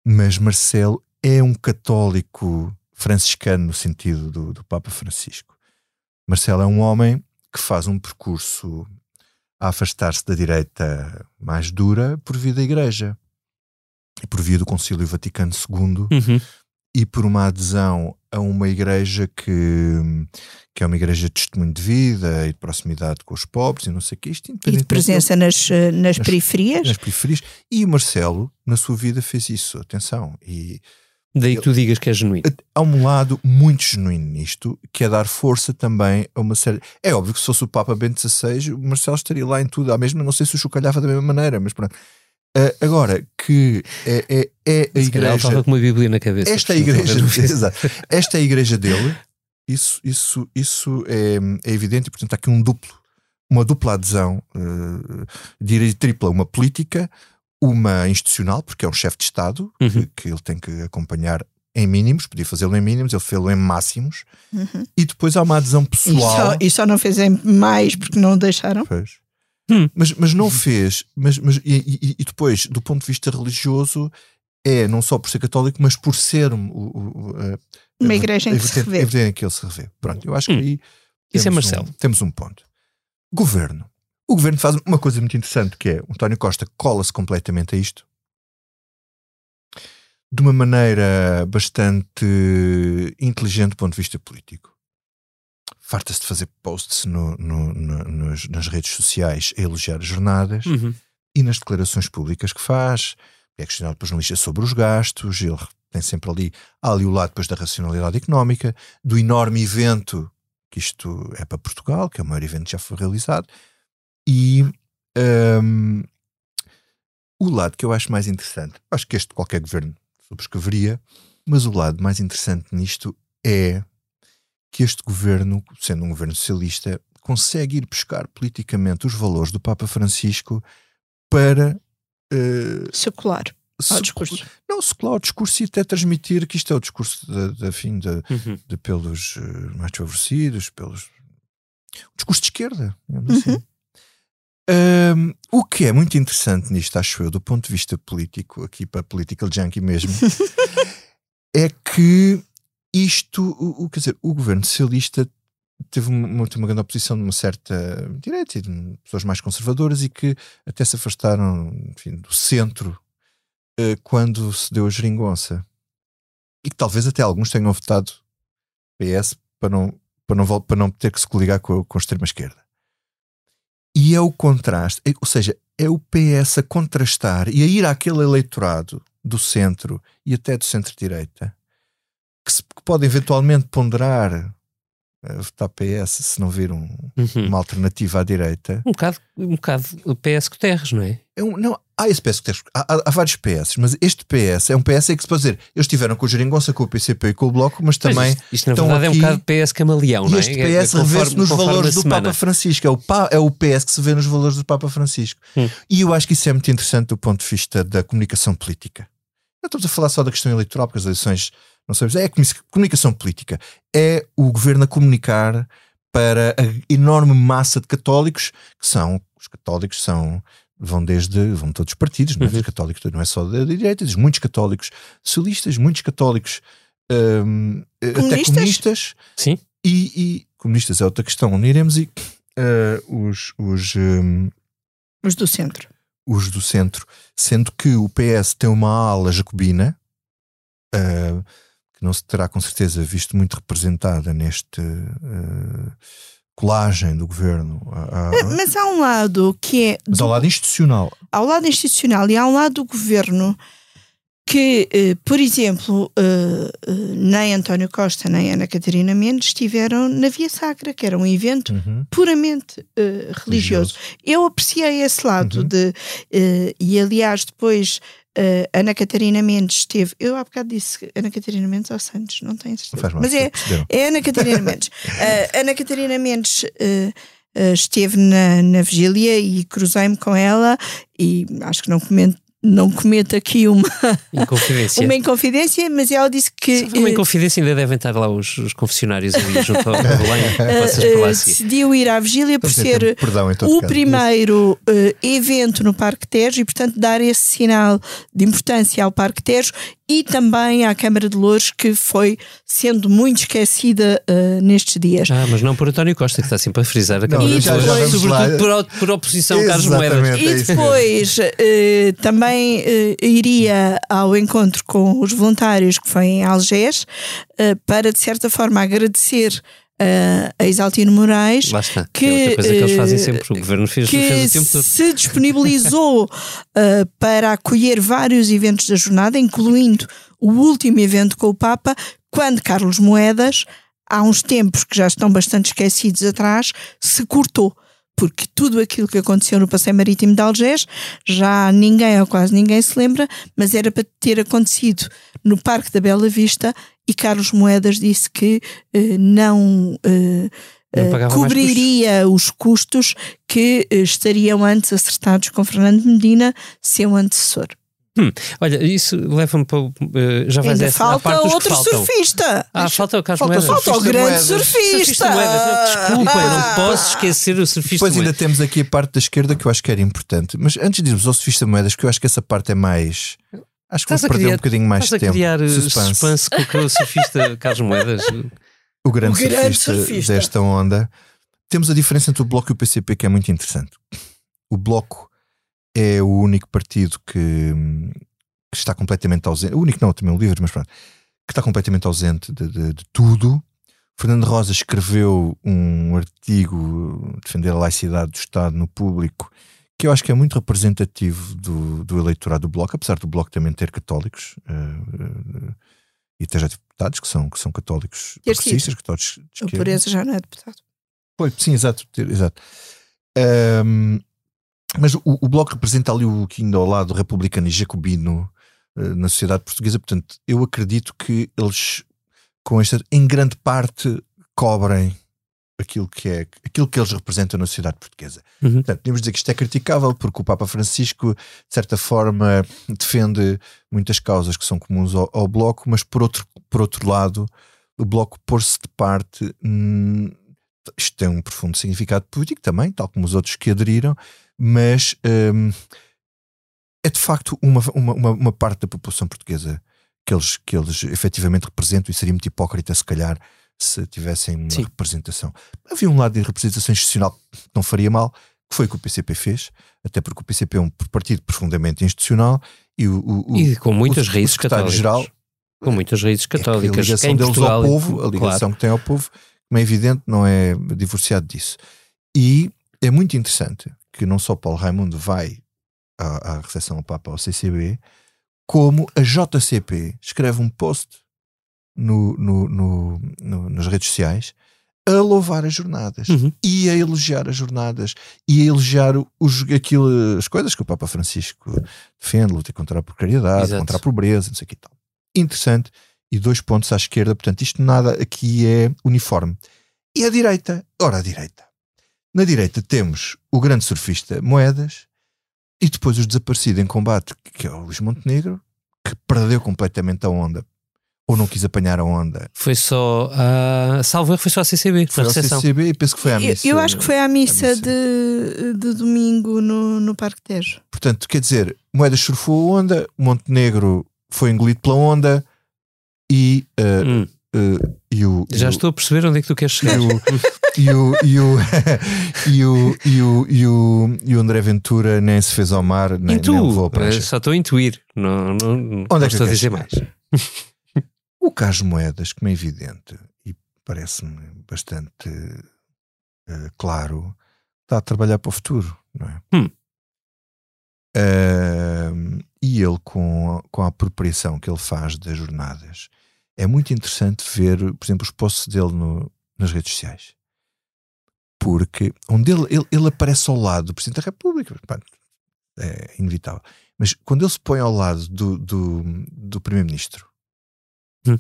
mas Marcelo é um católico franciscano no sentido do, do Papa Francisco. Marcelo é um homem que faz um percurso a afastar-se da direita mais dura por via da Igreja e por via do Concílio Vaticano II, uhum e por uma adesão a uma igreja que, que é uma igreja de testemunho de vida e de proximidade com os pobres e não sei o que isto. E de presença nas, eh, nas, nas, periferias. Nas periferias. E o Marcelo, na sua vida, fez isso, atenção. E Daí que tu digas que é genuíno. Há um lado muito genuíno nisto, que é dar força também a uma série. É óbvio que se fosse o Papa Bento XVI, o Marcelo estaria lá em tudo, à mesma, não sei se o chocalhava da mesma maneira, mas pronto. Uh, agora, que é, é, é a Se calhar ele igreja. estava com uma Bíblia na cabeça. Esta é a igreja, exato. esta é a igreja dele, isso, isso, isso é, é evidente, e portanto há aqui um duplo, uma dupla adesão, uh, diria tripla, uma política, uma institucional, porque é um chefe de Estado Uhum. que, que ele tem que acompanhar em mínimos, podia fazê-lo em mínimos, ele fez-lo em máximos, Uhum. e depois há uma adesão E pessoal. só, e só não fez em mais porque não o deixaram. Pois. Hum. Mas, mas não fez, mas, mas, e, e- depois, do ponto de vista religioso, é não só por ser católico, mas por ser um- o, o- a- Uma igreja em que se revê. que ele se revê. Pronto, eu acho que Hum. aí Isso é temos Marcelo. Um, temos um ponto. Governo. O governo faz uma coisa muito interessante que é o António Costa cola-se completamente a isto de uma maneira bastante inteligente do ponto de vista político. Farta-se de fazer posts no- no- no- nos- nas redes sociais a elogiar as jornadas Uhum. e nas declarações públicas que faz. É questionado por jornalistas sobre os gastos, ele tem sempre ali, há ali o lado depois da racionalidade económica, do enorme evento que isto é para Portugal, que é o maior evento que já foi realizado, e hum, o lado que eu acho mais interessante, acho que este qualquer governo subscreveria, mas o lado mais interessante nisto é que este governo, sendo um governo socialista, consegue ir buscar politicamente os valores do Papa Francisco para eh, Secular. se- ao discurso. não secular o discurso e até transmitir que isto é o discurso da, da fim de, Uhum. de pelos eh, mais favorecidos, pelos o discurso de esquerda, digamos assim. Ahm, o que é muito interessante nisto, acho eu, do ponto de vista político, aqui para political junkie mesmo, é que isto, o, o- quer dizer, o governo socialista teve uma, uma, grande oposição de uma certa direita e de pessoas mais conservadoras e que até se afastaram enfim, do centro eh, quando se deu a geringonça. E que talvez até alguns tenham votado PS para não, para não, para não ter que se coligar com, com a extrema-esquerda. E é o contraste, é- ou seja, é o PS a contrastar e a ir àquele eleitorado do centro e até do centro-direita que, se, que pode eventualmente ponderar a votar PS se não vir um- Uhum. uma alternativa à direita. Um bocado, um bocado PS Guterres, não é? É um- não, há esse PS que tens- há, há- há vários PS, mas este PS é um PS em que se pode dizer, eles estiveram com o Geringonça, com o PCP e com o Bloco, mas também isto, isto, na verdade é um aqui- bocado PS camaleão, não é? este É- é PS conforme- revê-se nos conforme valores do. Papa Francisco. É o, pa- é o PS que se vê nos valores do Papa Francisco. Hum. E eu acho que isso é muito interessante do ponto de vista da comunicação política. Não estamos a falar só da questão eleitoral, porque as eleições não sabemos. É a comu- comunicação política. É o governo a comunicar para a enorme massa de católicos, que são, os católicos são, vão desde, vão de todos os partidos, não é? Uhum. Os católicos não é só da direita, diz muitos católicos socialistas, muitos católicos hum, até Comunistas? comunistas, Sim. e, e comunistas é outra questão onde iremos e eh, os, os, hum, Os do centro. os do centro, sendo que o PS tem uma ala jacobina eh, que não se terá com certeza visto muito representada neste eh, colagem do governo Ah, Mas há um lado que é mas do ao lado institucional há o lado institucional e há um lado do governo que, eh, por exemplo, eh, eh, nem António Costa nem Ana Catarina Mendes estiveram na Via Sacra, que era um evento Uhum. puramente eh, religioso. Eu apreciei esse lado de eh, e aliás depois eh, Ana Catarina Mendes esteve, eu há bocado disse Ana Catarina Mendes ou Santos, não tenho certeza. Mas é, é Ana Catarina Mendes. Uh, Ana Catarina Mendes uh, uh, esteve na, na vigília e cruzei-me com ela e acho que não comento, não cometo aqui uma, Inconfidência. uma inconfidência, mas ela disse que Se uma uh, inconfidência, ainda devem estar lá os, os confessionários ali junto ao Belém. uh, uh, a seguir. decidiu ir à vigília por ter ser perdão o caso. primeiro uh, evento no Parque Tejo e, portanto, dar esse sinal de importância ao Parque Tejo e também à Câmara de Louros, que foi sendo muito esquecida uh, nestes dias. Ah, mas não por António Costa, que está sempre a frisar a Não, Câmara E de Louros, sobretudo por, por oposição, Carlos. Moedas. É E depois eh, também eh, iria ao encontro com os voluntários que foi em Algés eh, para, de certa forma, agradecer uh, a Exaltino Moraes, Lá está. que, é outra coisa que eles fazem sempre. O governo fez, que fez o tempo todo. se disponibilizou uh, para acolher vários eventos da jornada, incluindo o último evento com o Papa, quando Carlos Moedas, há uns tempos que já estão bastante esquecidos atrás, se cortou. Porque tudo aquilo que aconteceu no Passeio Marítimo de Algés, já ninguém ou quase ninguém se lembra, mas era para ter acontecido no Parque da Bela Vista e Carlos Moedas disse que eh, não eh, Não eh, cobriria os custos que estariam antes acertados com Fernando Medina, seu antecessor. Hum, olha, isso leva-me para. o- eh, já vais essa, à falta parte dos outro faltam. surfista. Ah, falta o Carlos Falta o Moedas. Falta o grande surfista. Surfista Moedas. Não, Desculpa, eu não Ah. posso esquecer o surfista Depois ainda temos aqui a parte da esquerda que eu acho que era importante. Mas antes de irmos ao surfista moedas, que eu acho que essa parte é mais. Acho que Estás a vou perder criar- um bocadinho mais Estás de a tempo. criar eh, Suspense. suspense com o surfista Carlos Moedas. O grande, O grande surfista, surfista. desta onda. Temos a diferença entre o Bloco e o PCP que é muito interessante. O Bloco é o único partido que, que está completamente ausente. O único não, também o Livre, mas pronto. Que está completamente ausente de, de- de tudo. Fernando Rosa escreveu um artigo defender a laicidade do Estado no público que eu acho que é muito representativo do, do eleitorado do Bloco, apesar do Bloco também ter católicos eh, eh, e ter já deputados que são, que são católicos progressistas, católicos de O esquerda. Pureza já não é deputado. Foi, sim, exato. exato. Ahm, mas o, o Bloco representa ali o que ainda ao lado republicano e jacobino eh, na sociedade portuguesa. Portanto, eu acredito que eles, com esta, em grande parte, cobrem aquilo que é aquilo que eles representam na sociedade portuguesa. Uhum. Portanto, podemos dizer que isto é criticável porque o Papa Francisco, de certa forma, defende muitas causas que são comuns ao, ao Bloco, mas por outro, por outro lado, o Bloco pôr-se de parte hum, isto tem um profundo significado político também, tal como os outros que aderiram, mas hum, é de facto uma, uma, uma, parte da população portuguesa que eles, que eles efetivamente representam e seria muito hipócrita, se calhar, se tivessem uma Sim. representação. Havia um lado de representação institucional que não faria mal, que foi o que o PCP fez, até porque o PCP é um partido profundamente institucional e o, o- o- E com muitas o- o raízes católicas. secretário-geral Com muitas raízes é que católicas. a ligação deles Portugal, ao povo, a ligação claro. que tem ao povo, como é evidente, não é divorciado disso. E é muito interessante que não só Paulo Raimundo vai à, à recepção ao Papa ao CCB, como a JCP escreve um post no, no- no- no- nas redes sociais a louvar as jornadas Uhum. e a elogiar as jornadas e a elogiar os, aquilo, as coisas que o Papa Francisco defende, luta contra a precariedade, Exato. contra a pobreza, não sei o que e tal. Interessante. E dois pontos à esquerda, portanto, isto nada aqui é uniforme. E a direita? Ora, a direita. Na direita temos o grande surfista Moedas e depois o desaparecido em combate, que é o Luís Montenegro, que perdeu completamente a onda. Ou não quis apanhar a onda. Foi só a. Salvo erro, foi só a CCB, Foi recepção. CCB e penso que foi à Eu, missa. eu acho que foi à missa, à missa. De, de domingo no, no Parque Tejo. Portanto, quer dizer, Moedas surfou a onda, Montenegro foi engolido pela onda e, uh, Hum, uh, e o. já estou a perceber onde é que tu queres chegar. E o, e o, e o, e o, e o, e o André Ventura nem se fez ao mar, nem, e tu? nem levou a Eh. Só estou a intuir. Não, não, não Onde é que estou a dizer mais. O Carlos Moedas, como é evidente, e parece-me bastante eh, claro, está a trabalhar para o futuro, não é? Hum. Ahm, e ele, com, com a apropriação que ele faz das jornadas, é muito interessante ver, por exemplo, os posts dele no- nas redes sociais. Porque onde ele, ele, ele aparece ao lado do Presidente da República, é inevitável. Mas quando ele se põe ao lado do, do, do Primeiro-Ministro, Hum.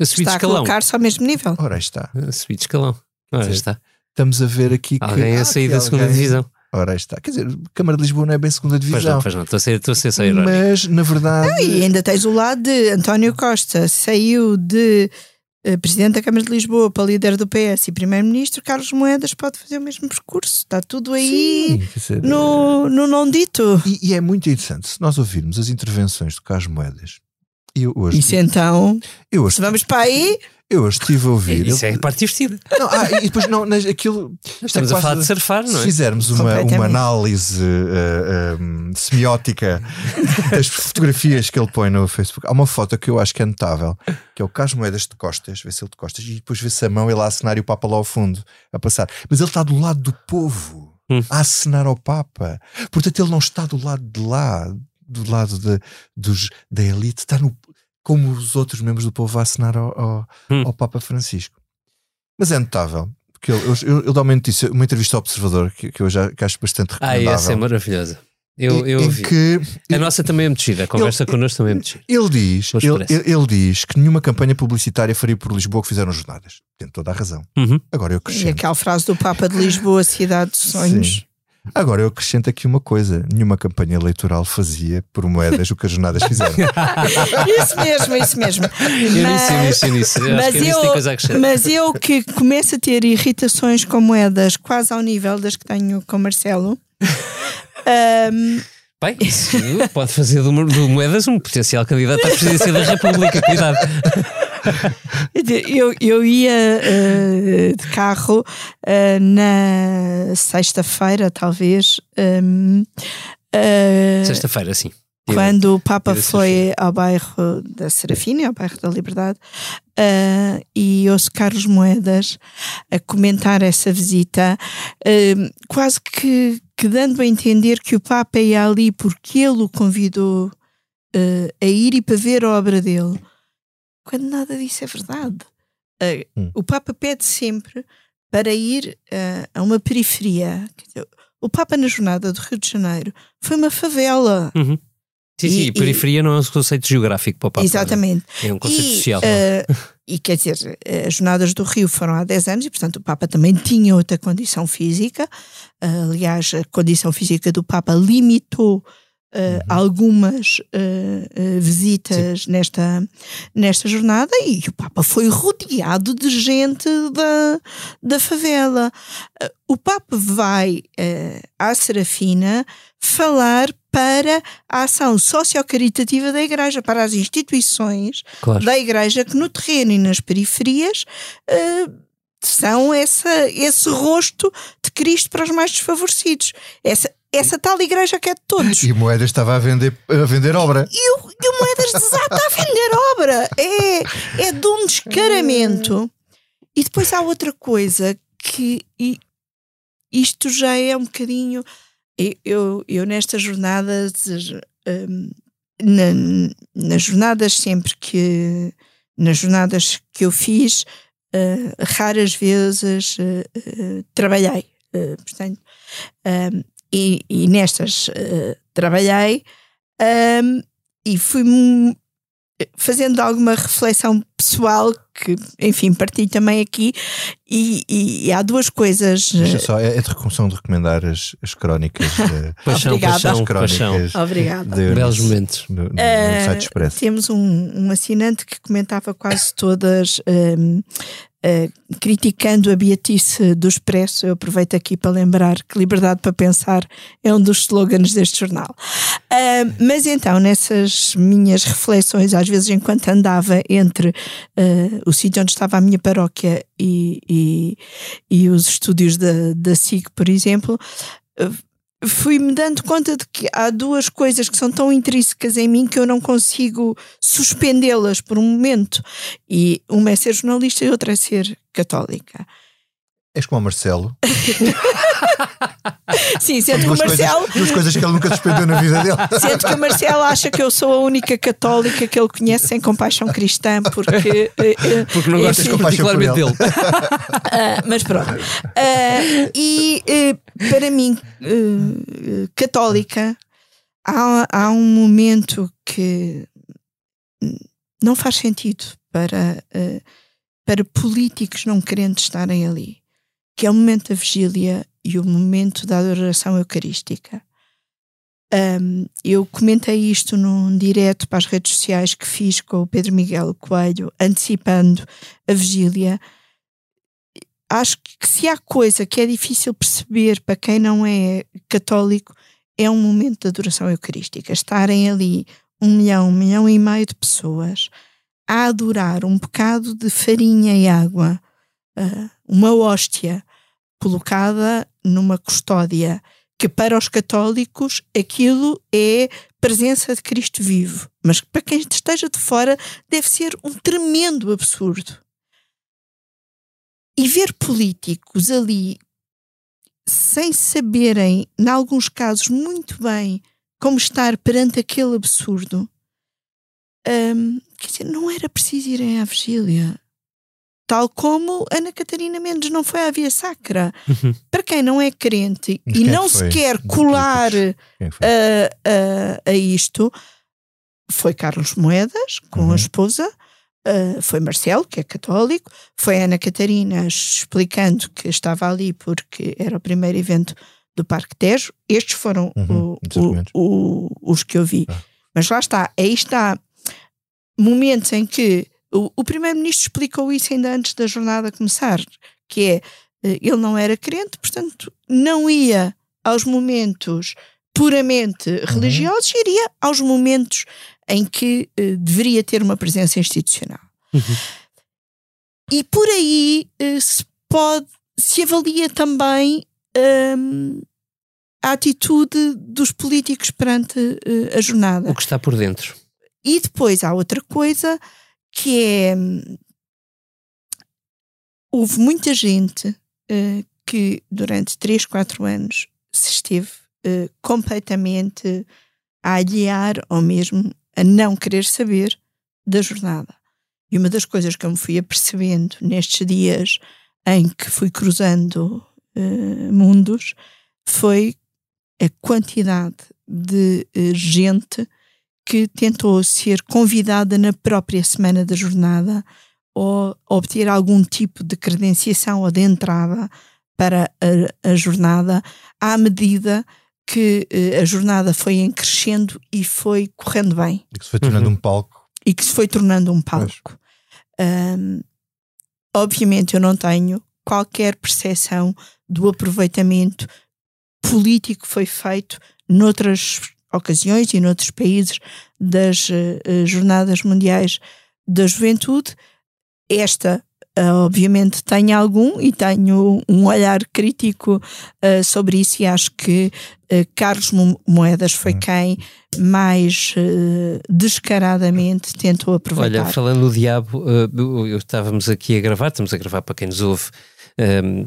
A subir de Está a escalão. colocar-se ao mesmo nível. ora está. A subir de escalão. Ora está. Estamos a ver aqui que. Alguém ah, a sair da segunda alguém- divisão. Ora aí está. Quer dizer, Câmara de Lisboa não é bem segunda Pois não, divisão. pois não. Estou a ser, estou a ser só irónico. mas, na verdade. E ainda tens o lado de António Costa, saiu de eh, Presidente da Câmara de Lisboa para líder do PS e Primeiro-Ministro, Carlos Moedas pode fazer o mesmo percurso. Está tudo aí Sim, quer dizer, no, no não dito. E, e é muito interessante se nós ouvirmos as intervenções do Carlos Moedas. Eu hoje, Isso então, eu hoje, se vamos para aí, Eu hoje estive a ouvir. Isso é parte divertida. Não, ah, e depois não, aquilo. Estamos a falar de surfar, não Se é? fizermos uma, uma análise eh, eh, semiótica das fotografias que ele põe no Facebook, há uma foto que eu acho que é notável, que é o Carlos Moedas de costas, vê-se ele de costas, e depois vê-se a mão ele a acenar e o Papa lá ao fundo a passar. Mas ele está do lado do povo, Hum. a acenar ao Papa. Portanto, ele não está do lado de lá, do lado de- dos, da elite, está no, como os outros membros do povo a acenar ao, ao, Hum. ao Papa Francisco. Mas é notável. Porque ele, ele, ele dá uma notícia, uma entrevista ao Observador, que, que eu já que acho bastante Ah, recomendável. essa é maravilhosa. Eu, eu ouvi. que A nossa também é gira. A conversa connosco também é gira. ele diz, ele, ele- ele diz que nenhuma campanha publicitária faria por Lisboa que fizeram jornadas. Tem toda a razão. Uhum. Agora eu E acrescento. aquela frase do Papa de Lisboa, cidade de sonhos. Sim. Agora eu acrescento aqui uma coisa: nenhuma campanha eleitoral fazia por moedas o que as jornadas fizeram. Isso mesmo, isso mesmo. Eu nisso, eu mas que eu mas eu que começo a ter irritações com moedas quase ao nível das que tenho com o Marcelo. ahm, Bem, isso pode fazer do, do Moedas um potencial candidato à presidência da República. Cuidado. eu, eu ia eh, de carro eh, na sexta-feira, talvez. ahm, eh, Sexta-feira, sim. quando o Papa foi ao bairro da Serafina, ao bairro da Liberdade, ah, e ouço Carlos Moedas a comentar essa visita, ah, quase que, que dando a entender que o Papa ia ali porque ele o convidou ah, a ir e para ver a obra dele, quando nada disso é verdade. Ah, Hum. O Papa pede sempre para ir ah, a uma periferia. O Papa na jornada do Rio de Janeiro foi uma favela. Uhum. Sim, E- sim, e- periferia não é um conceito geográfico para o Papa. Exatamente. É um conceito e, social. eh, e quer dizer, as jornadas do Rio foram há 10 anos e, portanto, o Papa também tinha outra condição física. Ah, aliás, a condição física do Papa limitou ah, algumas ah, ah, visitas nesta, nesta jornada e o Papa foi rodeado de gente da, da favela. O Papa vai à Serafina falar para a ação sociocaritativa da Igreja, para as instituições Claro. da Igreja que no terreno e nas periferias eh, são essa, esse rosto de Cristo para os mais desfavorecidos. Essa, essa tal Igreja que é de todos. e moedas estava a vender, a vender obra. E o, e o Moedas desata a vender obra. É, é de um descaramento. E depois há outra coisa que e isto já é um bocadinho. Eu, eu, nestas jornadas, hum, na- nas jornadas sempre que nas jornadas que eu fiz, eh, raras vezes eh, eh, trabalhei. Portanto, hum, e, e nestas eh, trabalhei hum, e fui fazendo alguma reflexão pessoal que, enfim, partilho também aqui e, e- e há duas coisas Deixa só, é, é de reconstrução de recomendar as, as crónicas. de- Paixão, Obrigada. paixão, crónicas. paixão. Obrigada. de- Belos momentos. No, no, no Eh, site expresso. Temos um, um assinante que comentava quase todas, hum, eh, criticando a beatice do Expresso. Eu aproveito aqui para lembrar que liberdade para pensar é um dos slogans deste jornal. Ah, mas então, nessas minhas reflexões, às vezes enquanto andava entre ah, o sítio onde estava a minha paróquia e, e, e os estúdios da, da SIG, por exemplo, fui-me dando conta de que há duas coisas que são tão intrínsecas em mim que eu não consigo suspendê-las por um momento. E uma é ser jornalista e outra é ser católica. És como o Marcelo. Sim, sendo que o Marcelo. coisas, duas coisas que ele nunca suspendeu na vida dele. Sendo que o Marcelo acha que eu sou a única católica que ele conhece sem compaixão cristã, porque. eh, eh, Porque não gostas particularmente por ele. dele. Ah, mas pronto. Ah, e eh, para mim, eh, católica, há, há um momento que não faz sentido para, eh, para políticos não crentes estarem ali, que é o momento da vigília e o momento da adoração eucarística. Um, eu comentei isto num direto para as redes sociais que fiz com o Pedro Miguel Coelho, antecipando a vigília. Acho que se há coisa que é difícil perceber para quem não é católico, é um momento de adoração eucarística. Estarem ali um milhão, um milhão e meio de pessoas a adorar um bocado de farinha e água, uh, uma hóstia colocada numa custódia, que para os católicos aquilo é presença de Cristo vivo, mas para quem esteja de fora deve ser um tremendo absurdo. E ver políticos ali sem saberem, em alguns casos, muito bem como estar perante aquele absurdo, hum, quer dizer, não era preciso irem à vigília. Tal como Ana Catarina Mendes não foi à Via Sacra. Uhum. Para quem não é crente Mas e não foi? se quer colar a, a, a isto, foi Carlos Moedas com Uhum. a esposa, uh, foi Marcelo, que é católico, foi Ana Catarina explicando que estava ali porque era o primeiro evento do Parque Tejo. Estes foram Uhum, o- os o- o- os que eu vi. Ah. Mas lá está, aí está momentos em que o, primeiro-ministro explicou isso ainda antes da jornada começar, que é eh, ele não era crente, portanto não ia aos momentos puramente religiosos, iria aos momentos em que eh, deveria ter uma presença institucional. E por aí eh, se pode, se avalia também hum, a atitude dos políticos perante eh, a jornada. O que está por dentro. E depois há outra coisa que é. hum, Houve muita gente eh, que durante 3, 4 anos se esteve eh, completamente a aliar ou mesmo a não querer saber da jornada. E uma das coisas que eu me fui apercebendo nestes dias em que fui cruzando eh, mundos foi a quantidade de eh, gente que tentou ser convidada na própria semana da jornada ou obter algum tipo de credenciação ou de entrada para a, a jornada à medida que eh, a jornada foi em crescendo e foi correndo bem E que se foi tornando Uhum. um palco. e que se foi tornando um palco. Ahm, obviamente eu não tenho qualquer percepção do aproveitamento político que foi feito noutras ocasiões e noutros países das eh, Jornadas Mundiais da Juventude. Esta, obviamente, tenho algum e tenho um olhar crítico ah, sobre isso e acho que ah, Carlos Mo- Moedas foi Hum. quem mais eh, descaradamente tentou aproveitar. Olha, falando do diabo, eu- estávamos aqui a gravar, estamos a gravar para quem nos ouve ehm,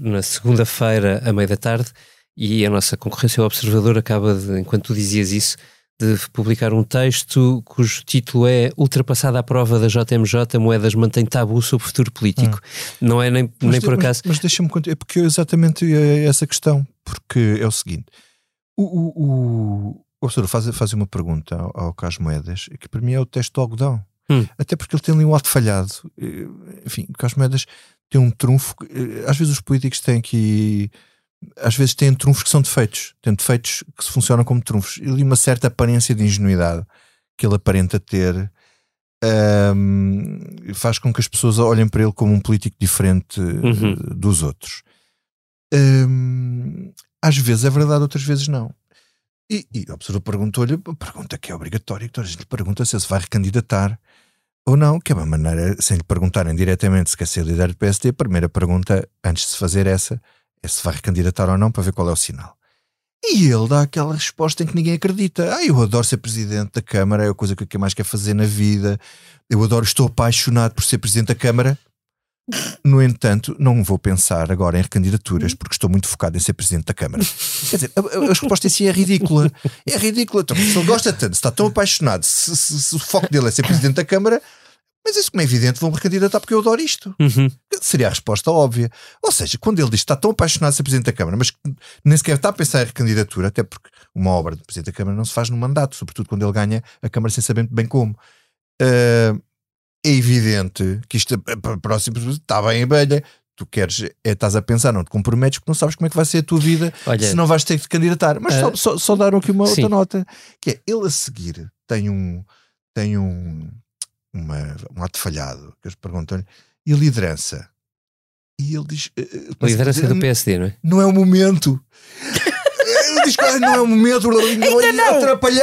na segunda-feira, à meia da tarde, e a nossa concorrência, o Observador, acaba de, enquanto tu dizias isso, de publicar um texto cujo título é Ultrapassada a prova da JMJ, Moedas mantém tabu sobre o futuro político. Não é nem, nem Mas, por mas- acaso. Mas, deixa-me contar, é porque eu exatamente é essa questão. Porque é o seguinte: o, o, o, o professor faz, faz uma pergunta ao, ao Carlos Moedas, que para mim é o teste do algodão. Hum. Até porque ele tem ali um ato falhado. Eh, Enfim, o Carlos Moedas tem um trunfo. eh, Às vezes os políticos têm que. Às vezes têm trunfos que são defeitos. Têm defeitos que se funcionam como trunfos. E uma certa aparência de ingenuidade que ele aparenta ter. ahm, faz com que as pessoas olhem para ele como um político diferente Uhum. dos outros. Ahm, às vezes é verdade, outras vezes não. E, e o observador perguntou-lhe, pergunta que é obrigatória, que toda a gente lhe pergunta se ele se vai recandidatar ou não, que é uma maneira, sem lhe perguntarem diretamente se quer ser líder do PSD, a primeira pergunta, antes de se fazer essa, é se vai recandidatar ou não, para ver qual é o sinal. E ele dá aquela resposta em que ninguém acredita. Ah, eu adoro ser presidente da Câmara, é a coisa que eu mais quero fazer na vida. Eu adoro, estou apaixonado por ser presidente da Câmara. No entanto, não vou pensar agora em recandidaturas porque estou muito focado em ser presidente da Câmara. Quer dizer, a, a- a resposta em si é ridícula. É ridícula. Então, se ele gosta tanto, se está tão apaixonado, se, se- se o foco dele é ser presidente da Câmara, mas isso, como é evidente, vão-me recandidatar porque eu adoro isto. Uhum. Seria a resposta óbvia. Ou seja, quando ele diz que está tão apaixonado de ser Presidente da Câmara, mas que nem sequer está a pensar em recandidatura, até porque uma obra de Presidente da Câmara não se faz no mandato, sobretudo quando ele ganha a Câmara sem saber muito bem como. Ah, é evidente que isto é para próximo está bem abelha. Tu queres, é, estás a pensar, não te comprometes porque não sabes como é que vai ser a tua vida Olha, se não vais ter que te candidatar. Mas só, Ah, só, só dar aqui uma sim. outra nota, que é ele a seguir tem um tem um, uma, um ato falhado, que eles perguntam-lhe, e a liderança? E ele diz: eh, eh, a liderança do PSD, não é? não é o momento. ele diz que "Ai, não é o momento,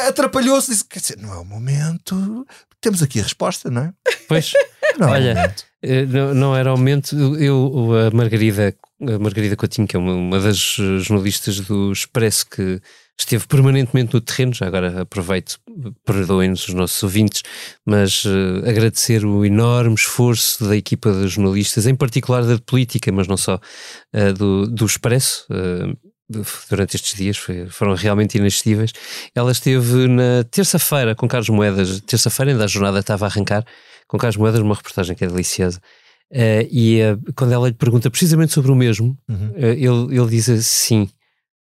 atrapalhou-se. Disse, Quer dizer, não é o momento. Temos aqui a resposta, não é? Pois, Não é Olha, eh, não, não era o momento. Eu, a Margarida, a Margarida Coutinho, que é uma, uma das jornalistas do Expresso que esteve permanentemente no terreno, já agora aproveito, perdoem-nos os nossos ouvintes, mas eh, agradecer o enorme esforço da equipa de jornalistas, em particular da de política, mas não só, eh, do, do Expresso. eh, durante estes dias foi- foram realmente inascíveis. Ela esteve na terça-feira com Carlos Moedas, terça-feira ainda a jornada estava a arrancar, com Carlos Moedas, uma reportagem que é deliciosa. Eh, e eh, quando ela lhe pergunta precisamente sobre o mesmo, Uhum. eh, ele, ele diz assim: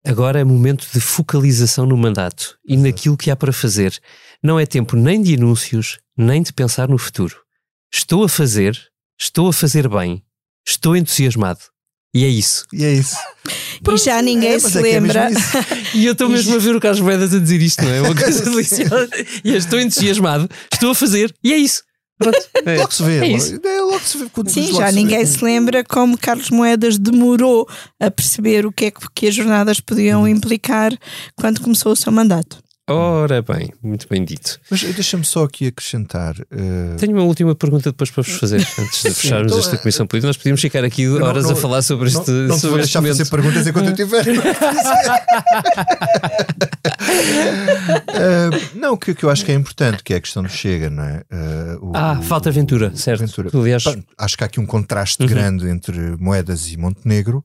agora é momento de focalização no mandato e naquilo que há para fazer. Não é tempo nem de anúncios, nem de pensar no futuro. Estou a fazer, estou a fazer bem, estou entusiasmado. E é isso. E é isso. E já ninguém É, se é é lembra. isso. E eu estou mesmo a ver o Carlos Moedas a dizer isto, não é? Uma coisa deliciosa. E eu estou entusiasmado, estou a fazer, e é isso. Pronto. É, Logo se vê. é isso. é, logo se vê Sim, já se ninguém vê. se lembra como Carlos Moedas demorou a perceber o que é que, que as jornadas podiam implicar quando começou o seu mandato. Ora bem, muito bem dito. Mas deixa-me só aqui acrescentar. eh, Tenho uma última pergunta depois para vos fazer, antes de fecharmos então, esta é- comissão política. Nós podíamos ficar aqui não- horas não- a falar sobre não, este, não vou sobre deixar fazer perguntas enquanto eu tiver. Eh, não, o que, que eu acho que é importante, que é a questão do Chega, não é? Eh, o- Ah, o- falta o- Ventura, o- certo. Ventura. Aliás, acho que há aqui um contraste Uhum. grande entre Moedas e Montenegro.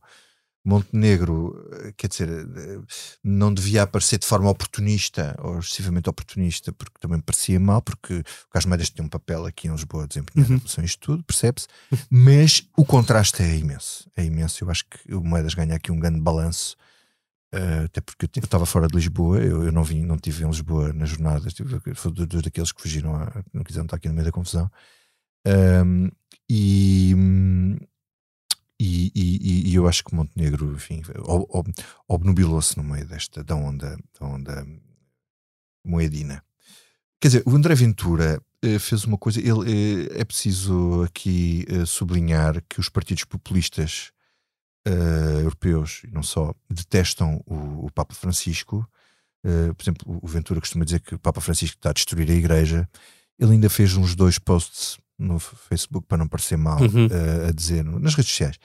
Montenegro, eh, quer dizer, eh, não devia aparecer de forma oportunista ou excessivamente oportunista, porque também parecia mal, porque o Carlos Moedas tinha um papel aqui em Lisboa a desempenhar Uhum. em isto tudo, percebe-se, mas o contraste é imenso, é imenso. Eu acho que o Moedas ganha aqui um grande balanço, eh, até porque eu estava fora de Lisboa, eu, eu não vim, não estive em Lisboa nas jornadas, tive, foi dos, dos daqueles que fugiram, a, não quiseram estar aqui no meio da confusão. Ahm, e, e, e- e eu acho que Montenegro, enfim, ob- ob- obnubilou-se no meio desta, da onda, da onda moedina. Quer dizer, o André Ventura eh, fez uma coisa, ele, eh, é preciso aqui eh, sublinhar que os partidos populistas eh, europeus, e não só, detestam o, o Papa Francisco. Eh, por exemplo, o Ventura costuma dizer que o Papa Francisco está a destruir a Igreja. Ele ainda fez uns dois posts no Facebook para não parecer mal, Uhum. eh, a dizer, nas redes sociais,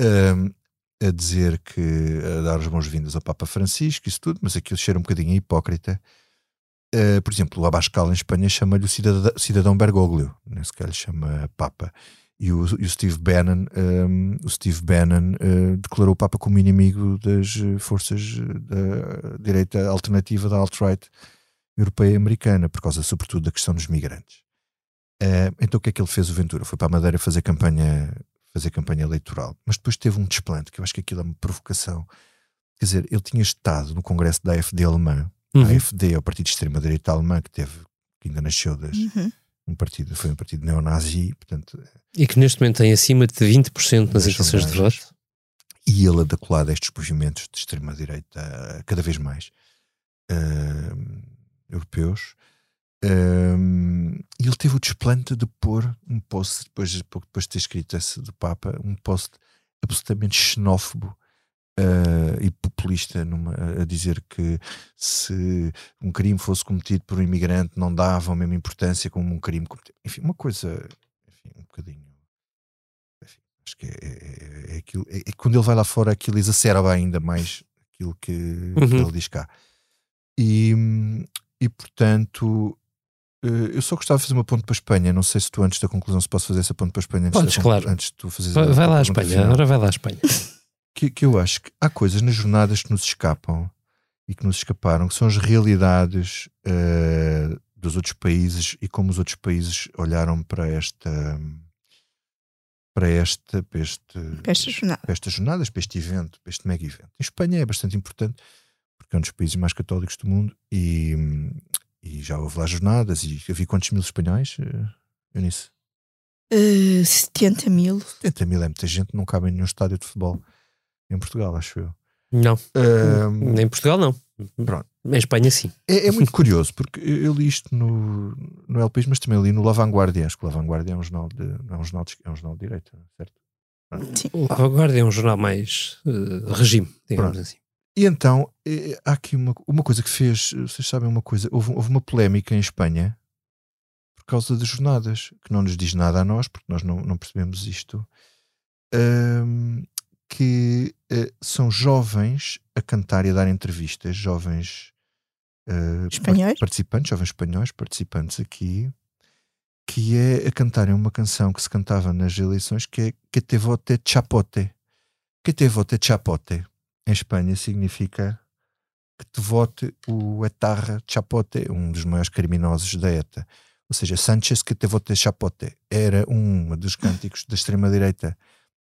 ehm, a dizer que a dar as boas-vindas ao Papa Francisco, isso tudo, mas aquilo cheira um bocadinho a hipócrita. Eh, por exemplo, o Abascal em Espanha chama-lhe o cidadão, cidadão Bergoglio, nem sequer lhe chama Papa. E o, e o Steve Bannon, ehm, o Steve Bannon eh, declarou o Papa como inimigo das forças da direita alternativa da alt-right europeia e americana, por causa, sobretudo, da questão dos migrantes. Eh, então, o que é que ele fez, o Ventura? Foi para a Madeira fazer campanha, fazer campanha eleitoral, mas depois teve um desplante, que eu acho que aquilo é uma provocação. Quer dizer, ele tinha estado no congresso da AFD alemã, Uhum. a AFD é o partido de extrema-direita alemã que teve, que ainda nasceu das, Uhum. um partido, foi um partido neonazi, portanto, e que neste momento tem acima de 20% nas Nas intenções de voto. e ele a decolar destes movimentos de extrema-direita cada vez mais ahm, europeus. Ahm, e ele teve o desplante de pôr um post, depois, depois de ter escrito esse do Papa, um post absolutamente xenófobo ah, e populista numa- a dizer que se um crime fosse cometido por um imigrante não dava a mesma importância como um crime cometido. Enfim, uma coisa enfim, um bocadinho. Enfim, acho que é, é- é aquilo. É, é quando ele vai lá fora, aquilo exacerba ainda mais aquilo que, que Uhum. ele diz cá. E, e portanto. Eh, Eu só gostava de fazer uma ponte para a Espanha. Não sei se tu, antes da conclusão, se posso fazer essa ponte para a Espanha. Antes Podes, da claro. Antes de tu fazeres Vai, a- vai lá à Espanha, final agora vai lá à Espanha. que, que eu acho que há coisas nas jornadas que nos escapam e que nos escaparam, que são as realidades eh, dos outros países e como os outros países olharam para esta para esta para este Para esta jornada. para estas jornadas, para este evento, para este mega evento. Em Espanha é bastante importante porque é um dos países mais católicos do mundo e, e já houve lá jornadas e havia quantos mil espanhóis, Eunice? Uh, 70 mil. 70 mil é muita gente, não cabe em nenhum estádio de futebol em Portugal, acho eu. Não, Ahm, em Portugal não. Pronto. Em Espanha sim. É, é muito curioso, porque eu li isto no, no El País, mas também li no La Vanguardia. Acho que o La Vanguardia é um jornal de, não é um jornal de, é um jornal de direita, certo? O Vanguardia é um jornal mais eh, regime, digamos Pronto. assim. E então, eh, há aqui uma, uma coisa que fez, vocês sabem uma coisa, houve, houve uma polémica em Espanha por causa das jornadas, que não nos diz nada a nós, porque nós não, não percebemos isto, ahm, que eh, são jovens a cantar e a dar entrevistas, jovens eh, Espanhóis? participantes, jovens espanhóis participantes aqui, que é a cantarem uma canção que se cantava nas eleições que é Que te vote chapote. Que te vote chapote. Em Espanha significa que te vote o Etarra Chapote, um dos maiores criminosos da ETA. Ou seja, Sánchez que te vote chapote. Era um dos cânticos da extrema-direita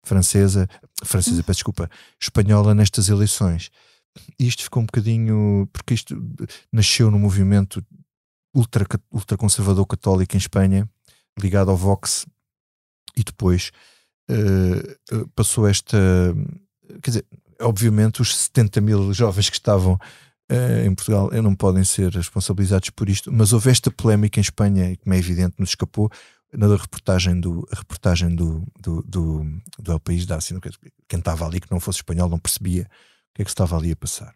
francesa, francesa, peço desculpa, espanhola nestas eleições. Isto ficou um bocadinho. porque isto nasceu no movimento ultra, ultraconservador católico em Espanha, ligado ao Vox, e depois eh, passou esta. Quer dizer, obviamente, os 70 mil jovens que estavam eh, em Portugal não podem ser responsabilizados por isto, mas houve esta polémica em Espanha, e como é evidente, nos escapou na reportagem do, reportagem do, do, do, do El País da assim, quem estava ali que não fosse espanhol não percebia o que é que estava ali a passar.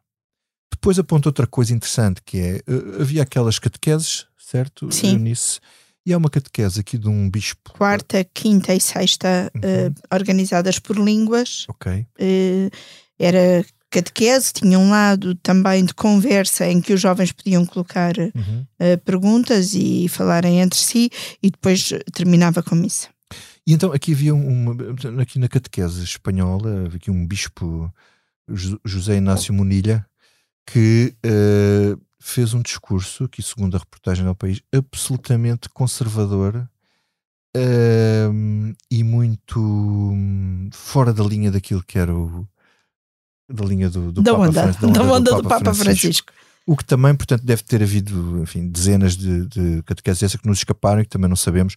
Depois aponta outra coisa interessante que é, eh, havia aquelas catequeses, certo? Sim. Eunice? E há uma catequese aqui de um bispo. Quarta, quinta e sexta eh, organizadas por línguas. Ok. Eh, era catequese, tinha um lado também de conversa em que os jovens podiam colocar Uhum. eh, perguntas e falarem entre si e depois terminava com missa. E então aqui havia uma, aqui na catequese espanhola, havia aqui um bispo, Jo- José Inácio Munilha, que eh, fez um discurso, aqui segundo a reportagem do país, absolutamente conservador ehm, e muito hum, fora da linha daquilo que era o da linha do, do Da Papa onda, Fran- da onda do Papa Francisco. O que também, portanto, deve ter havido enfim, dezenas de, de catequeses que nos escaparam e que também não sabemos.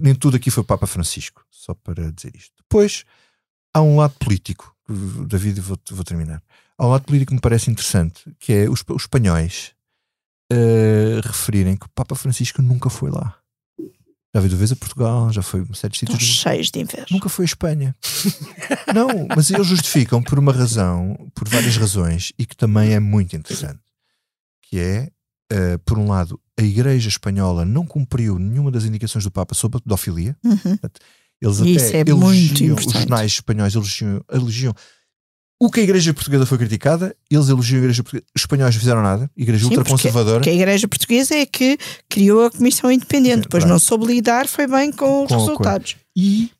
Nem tudo aqui foi Papa Francisco, só para dizer isto. Depois, há um lado político, David, vou, vou terminar. Há um lado político que me parece interessante, que é os, os espanhóis eh, referirem que o Papa Francisco nunca foi lá. Já veio duas vezes a Portugal, já foi a sete sítios. Estão do mundo. cheios de inveja. Nunca foi a Espanha. não, mas eles justificam por uma razão, por várias razões, e que também é muito interessante. Que é, eh, por um lado, a Igreja Espanhola não cumpriu nenhuma das indicações do Papa sobre a pedofilia. Uhum. Portanto, Eles Isso até é muito elogiam, os jornais espanhóis elogiam, elogiam o que a Igreja Portuguesa foi criticada, eles elogiam a Igreja Portuguesa. Os espanhóis não fizeram nada, a Igreja Sim, ultraconservadora. porque a Igreja Portuguesa é que criou a Comissão Independente, depois Pronto. não soube lidar, foi bem com os Com a resultados. E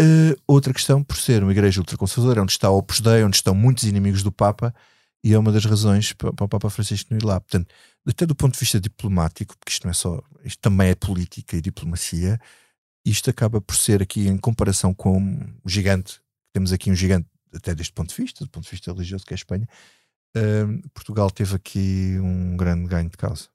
eh, outra questão, por ser uma igreja ultraconservadora, onde está o Opus Dei, onde estão muitos inimigos do Papa, e é uma das razões para, para o Papa Francisco não ir lá. Portanto, até do ponto de vista diplomático, porque isto não é só, isto também é política e diplomacia, isto acaba por ser aqui, em comparação com o gigante, temos aqui um gigante, até deste ponto de vista, do ponto de vista religioso, que é a Espanha, eh, Portugal teve aqui um grande ganho de causa.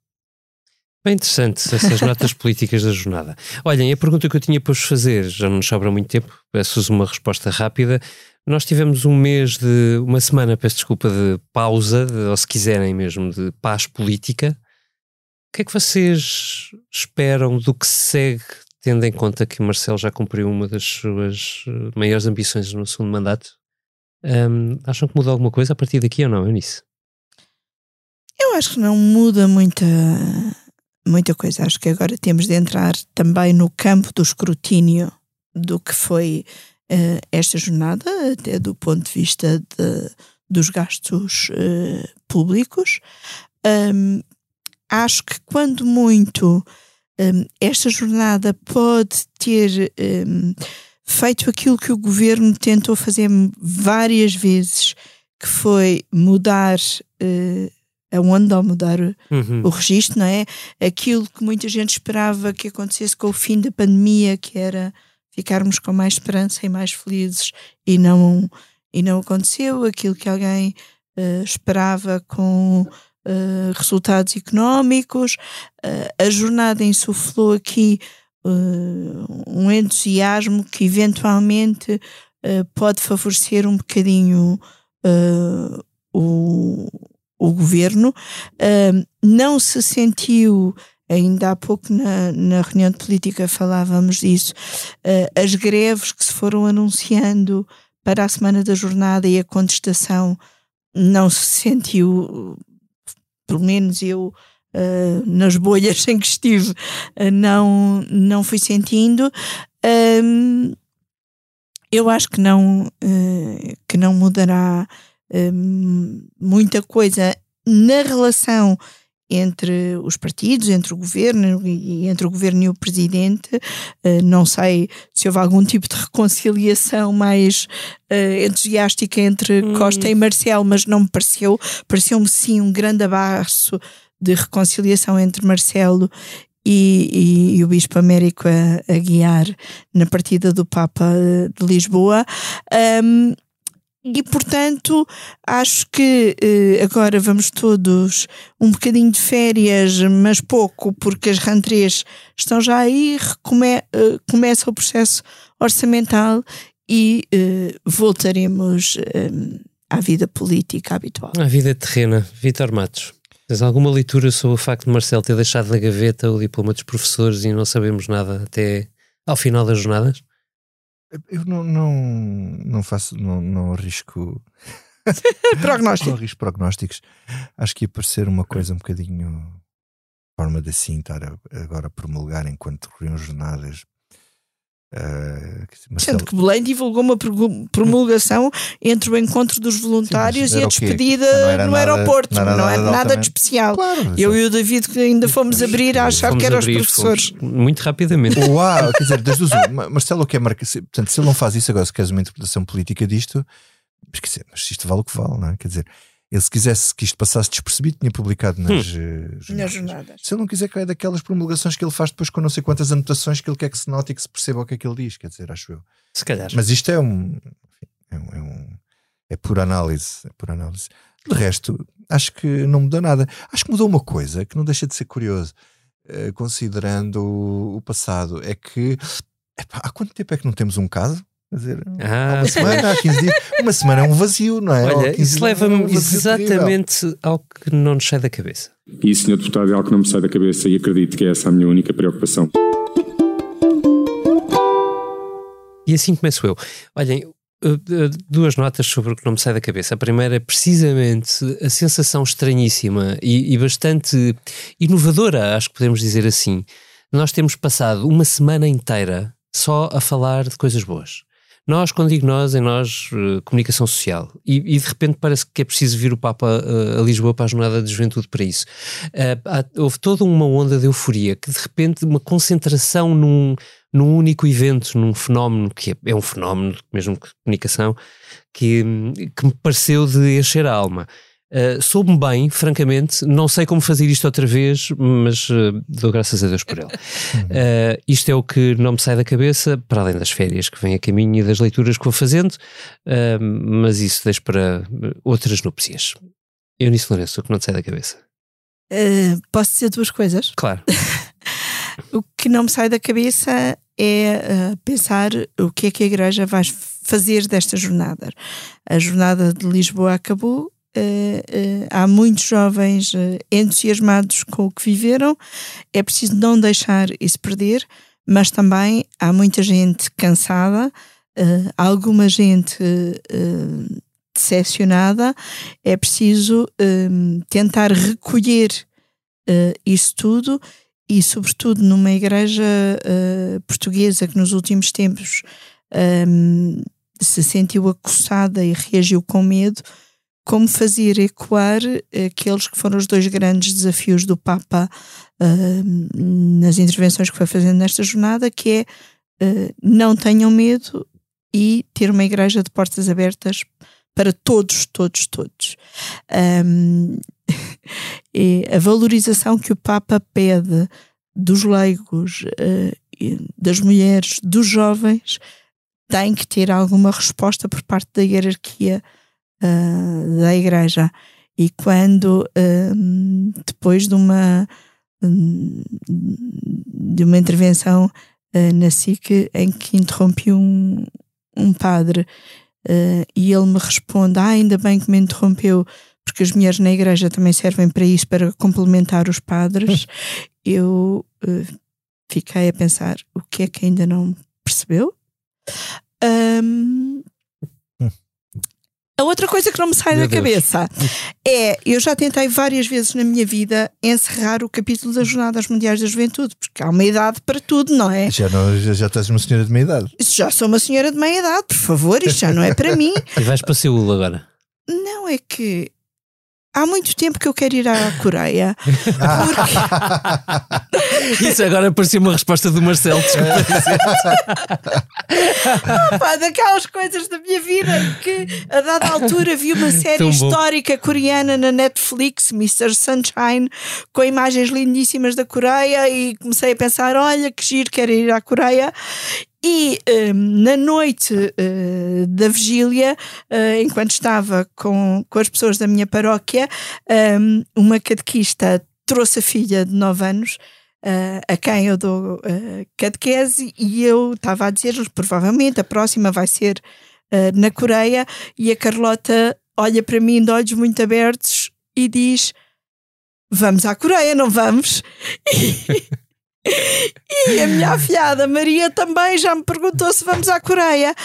Bem interessante essas notas políticas da jornada. Olhem, a pergunta que eu tinha para vos fazer, já não nos sobra muito tempo, peço-vos uma resposta rápida. Nós tivemos um mês de, uma semana, peço desculpa, de pausa, de- ou se quiserem mesmo, de paz política. O que é que vocês esperam do que se segue, tendo em conta que Marcelo já cumpriu uma das suas eh, maiores ambições no segundo mandato? Ahm, acham que muda alguma coisa a partir daqui ou não, Eunice? Eu acho que não muda muita, muita coisa. Acho que agora temos de entrar também no campo do escrutínio do que foi eh, esta jornada, até do ponto de vista de- dos gastos eh, públicos. Ahm, acho que, quando muito, ahm, esta jornada pode ter ahm, feito aquilo que o governo tentou fazer várias vezes, que foi mudar eh, a onda ou mudar o- Uhum. o registro, não é? Aquilo que muita gente esperava que acontecesse com o fim da pandemia, que era ficarmos com mais esperança e mais felizes, e não, e não aconteceu. Aquilo que alguém eh, esperava com eh, resultados económicos. A jornada insuflou aqui eh, um entusiasmo que eventualmente eh, pode favorecer um bocadinho eh, o, o governo. Não se sentiu, ainda há pouco na, na reunião de política falávamos disso, ah, as greves que se foram anunciando para a semana da jornada e a contestação não se sentiu, pelo menos eu, uh, nas bolhas em que estive, uh, não, não fui sentindo. Um, eu acho que não, uh, que não mudará muita coisa na relação entre os partidos, entre o governo e entre o governo e o presidente. Não sei se houve algum tipo de reconciliação mais entusiástica entre hum. Costa e Marcelo, mas não me pareceu. Pareceu-me sim um grande abraço de reconciliação entre Marcelo e, e, e, o Bispo Américo a, a, guiar na partida do Papa de Lisboa. Um, e, portanto, acho que eh, agora vamos todos um bocadinho de férias, mas pouco, porque as rantrês estão já aí, eh, começa o processo orçamental e eh, voltaremos eh, à vida política habitual. À vida terrena. Vitor Matos, tens alguma leitura sobre o facto de Marcelo ter deixado na gaveta o diploma dos professores e não sabemos nada até ao final das jornadas? Eu não, não, não faço, não, não arrisco. Prognóstico. não arrisco prognósticos. Acho que ia parecer uma coisa um bocadinho. forma de assim estar agora a promulgar enquanto corriam jornadas Uh, Sendo que Belém divulgou uma promulgação entre o encontro dos voluntários Sim, e a despedida no nada, aeroporto. Não era nada, não era nada de especial. Claro, Eu e o David que ainda fomos abrir a achar que eram os professores. Muito rapidamente. Uau, quer dizer, duas, Marcelo, o que é marca? Portanto, se ele não faz isso agora, se queres uma interpretação política disto, mas isto vale o que vale, não é? Quer dizer, ele, se quisesse que isto passasse despercebido, tinha publicado nas, hum. uh, nas jornadas. Se ele não quiser, que é daquelas promulgações que ele faz depois com não sei quantas anotações que ele quer que se note e que se perceba o que é que ele diz, quer dizer, acho eu. Se calhar. Mas isto é um. É, um, é, um, é por análise. É por análise. De resto, acho que não mudou nada. Acho que mudou uma coisa que não deixa de ser curioso, uh, considerando o passado. É que. Epá, há quanto tempo é que não temos um caso? Quer dizer, ah. uma semana, há 15 dias. Uma semana é um vazio, não é? Olha, isso leva-me é um exatamente terrível. ao que não nos sai da cabeça. E, Sr. Deputado, é algo que não me sai da cabeça e acredito que é essa a minha única preocupação. E assim começo eu. Olhem, duas notas sobre o que não me sai da cabeça. A primeira é precisamente a sensação estranhíssima e, e bastante inovadora, acho que podemos dizer assim. Nós temos passado uma semana inteira só a falar de coisas boas. Nós, quando digo nós, é nós, uh, comunicação social. E, e, de repente parece que é preciso vir o Papa uh, a Lisboa para a Jornada de Juventude para isso. Uh, há, houve toda uma onda de euforia, que de repente uma concentração num, num único evento, num fenómeno, que é, é um fenómeno, mesmo que comunicação, que, que me pareceu de encher a alma. Uh, Soube-me bem, francamente, não sei como fazer isto outra vez, mas uh, dou graças a Deus por ele. Uh, isto é o que não me sai da cabeça, para além das férias que vêm a caminho e das leituras que vou fazendo, mas isso deixo para outras núpcias. Eunice Lourenço, o que não te sai da cabeça? posso dizer duas coisas? Claro. o que não me sai da cabeça é pensar o que é que a Igreja vai fazer desta jornada. A jornada de Lisboa acabou, Uh, uh, há muitos jovens uh, entusiasmados com o que viveram, é preciso não deixar isso perder, mas também há muita gente cansada, alguma gente decepcionada, é preciso tentar recolher isso tudo e, sobretudo, numa igreja portuguesa que nos últimos tempos se sentiu acossada e reagiu com medo como fazer ecoar aqueles que foram os dois grandes desafios do Papa uh, nas intervenções que foi fazendo nesta jornada, que é uh, não tenham medo e ter uma igreja de portas abertas para todos, todos, todos. Um, a valorização que o Papa pede dos leigos, uh, das mulheres, dos jovens, tem que ter alguma resposta por parte da hierarquia uh, da igreja. E quando, uh, depois de uma, de uma intervenção uh, na SIC em que interrompi um, um padre e ele me responde: Ah, ainda bem que me interrompeu, porque as mulheres na igreja também servem para isso, para complementar os padres. eu fiquei a pensar: o que é que ainda não percebeu? Um, A outra coisa que não me sai Meu da Deus. cabeça é: eu já tentei várias vezes na minha vida encerrar o capítulo das Jornadas Mundiais da Juventude, porque há uma idade para tudo, não é? Já, não, já, já estás uma senhora de meia idade. Isso Já sou uma senhora de meia idade, por favor, isto já não é para mim. E vais para Seul agora. Não é que há muito tempo que eu quero ir à Coreia. Isso agora parecia uma resposta do Marcelo, desculpa. Pá, daquelas coisas da minha vida que a dada altura vi uma série histórica coreana na Netflix, Mr. Sunshine, com imagens lindíssimas da Coreia e comecei a pensar: olha que giro, quero ir à Coreia. E hum, na noite eh, da vigília, eh, enquanto estava com, com as pessoas da minha paróquia, hum, uma catequista trouxe a filha de 9 anos eh, a quem eu dou eh, catequese e eu estava a dizer-lhes provavelmente a próxima vai ser eh, na Coreia e a Carlota olha para mim de olhos muito abertos e diz vamos à Coreia, não vamos? E a minha afilhada Maria também já me perguntou se vamos à Coreia.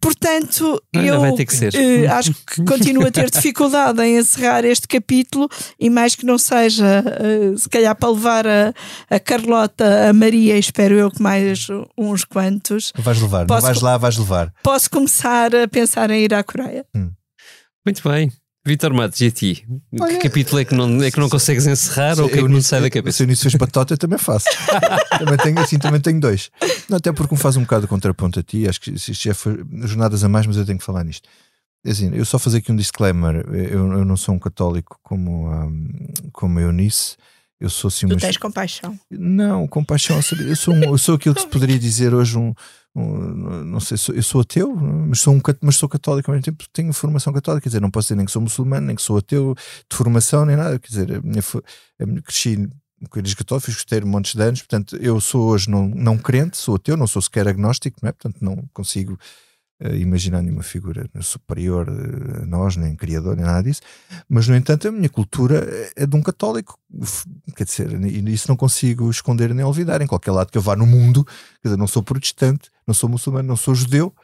Portanto, Olha, eu vai ter que ser. eh, acho que continuo a ter dificuldade em encerrar este capítulo e mais que não seja, eh, se calhar para levar a, a Carlota, a Maria, espero eu que mais uns quantos, Vais levar, Posso- não vais lá, vais levar. posso começar a pensar em ir à Coreia. Muito bem. Vitor Matos, e a ti? Olha, que capítulo é que não, é que não consegues encerrar ou que Eu- não sai da eu- cabeça? Se o início fez patota, eu também faço. também tenho, assim, também tenho dois. Não, até porque me faz um bocado de contraponto a ti. Acho que isto já foi jornadas a mais, mas eu tenho que falar nisto. É Assim, eu só fazer aqui um disclaimer. Eu, eu não sou um católico como, hum, como a Eunice. Eu sou assim Tu uma- tens compaixão. Não, compaixão. Eu sou, um- eu sou aquilo que se poderia dizer hoje um. um- não sei, sou- eu sou ateu, mas sou, um, mas sou católico ao mesmo tempo. Tenho formação católica, quer dizer, não posso dizer nem que sou muçulmano, nem que sou ateu de formação, nem nada. Quer dizer, a minha, a minha, cresci com igreja católica, fiz escuteiro montes de anos. Portanto, eu sou hoje não, não crente, sou ateu, não sou sequer agnóstico, não é? Portanto, não consigo imaginar nenhuma figura superior eh, a nós, nem criador, nem nada disso. Mas, no entanto, a minha cultura é de um católico. Quer dizer, e isso não consigo esconder nem olvidar. Em qualquer lado que eu vá no mundo, quer dizer, não sou protestante, não sou muçulmano, não sou judeu.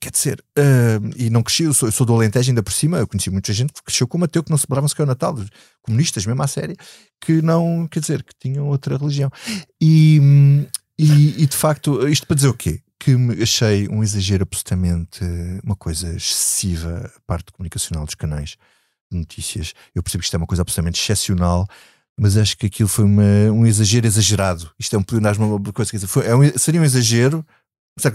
Quer dizer, eh, e não cresci, eu sou, eu sou do Alentejo ainda por cima, eu conheci muita gente que cresceu como ateu, que não celebravam sequer o Natal, comunistas mesmo à série, que não, quer dizer, que tinham outra religião. E, hum, e, e, de facto, isto para dizer o quê? Que achei um exagero absolutamente, uma coisa excessiva, a parte comunicacional dos canais de notícias. Eu percebo que isto é uma coisa absolutamente excepcional, mas acho que aquilo foi uma- um exagero exagerado. Isto é um pleonasmo, uma coisa, dizer, foi, é um- seria um exagero,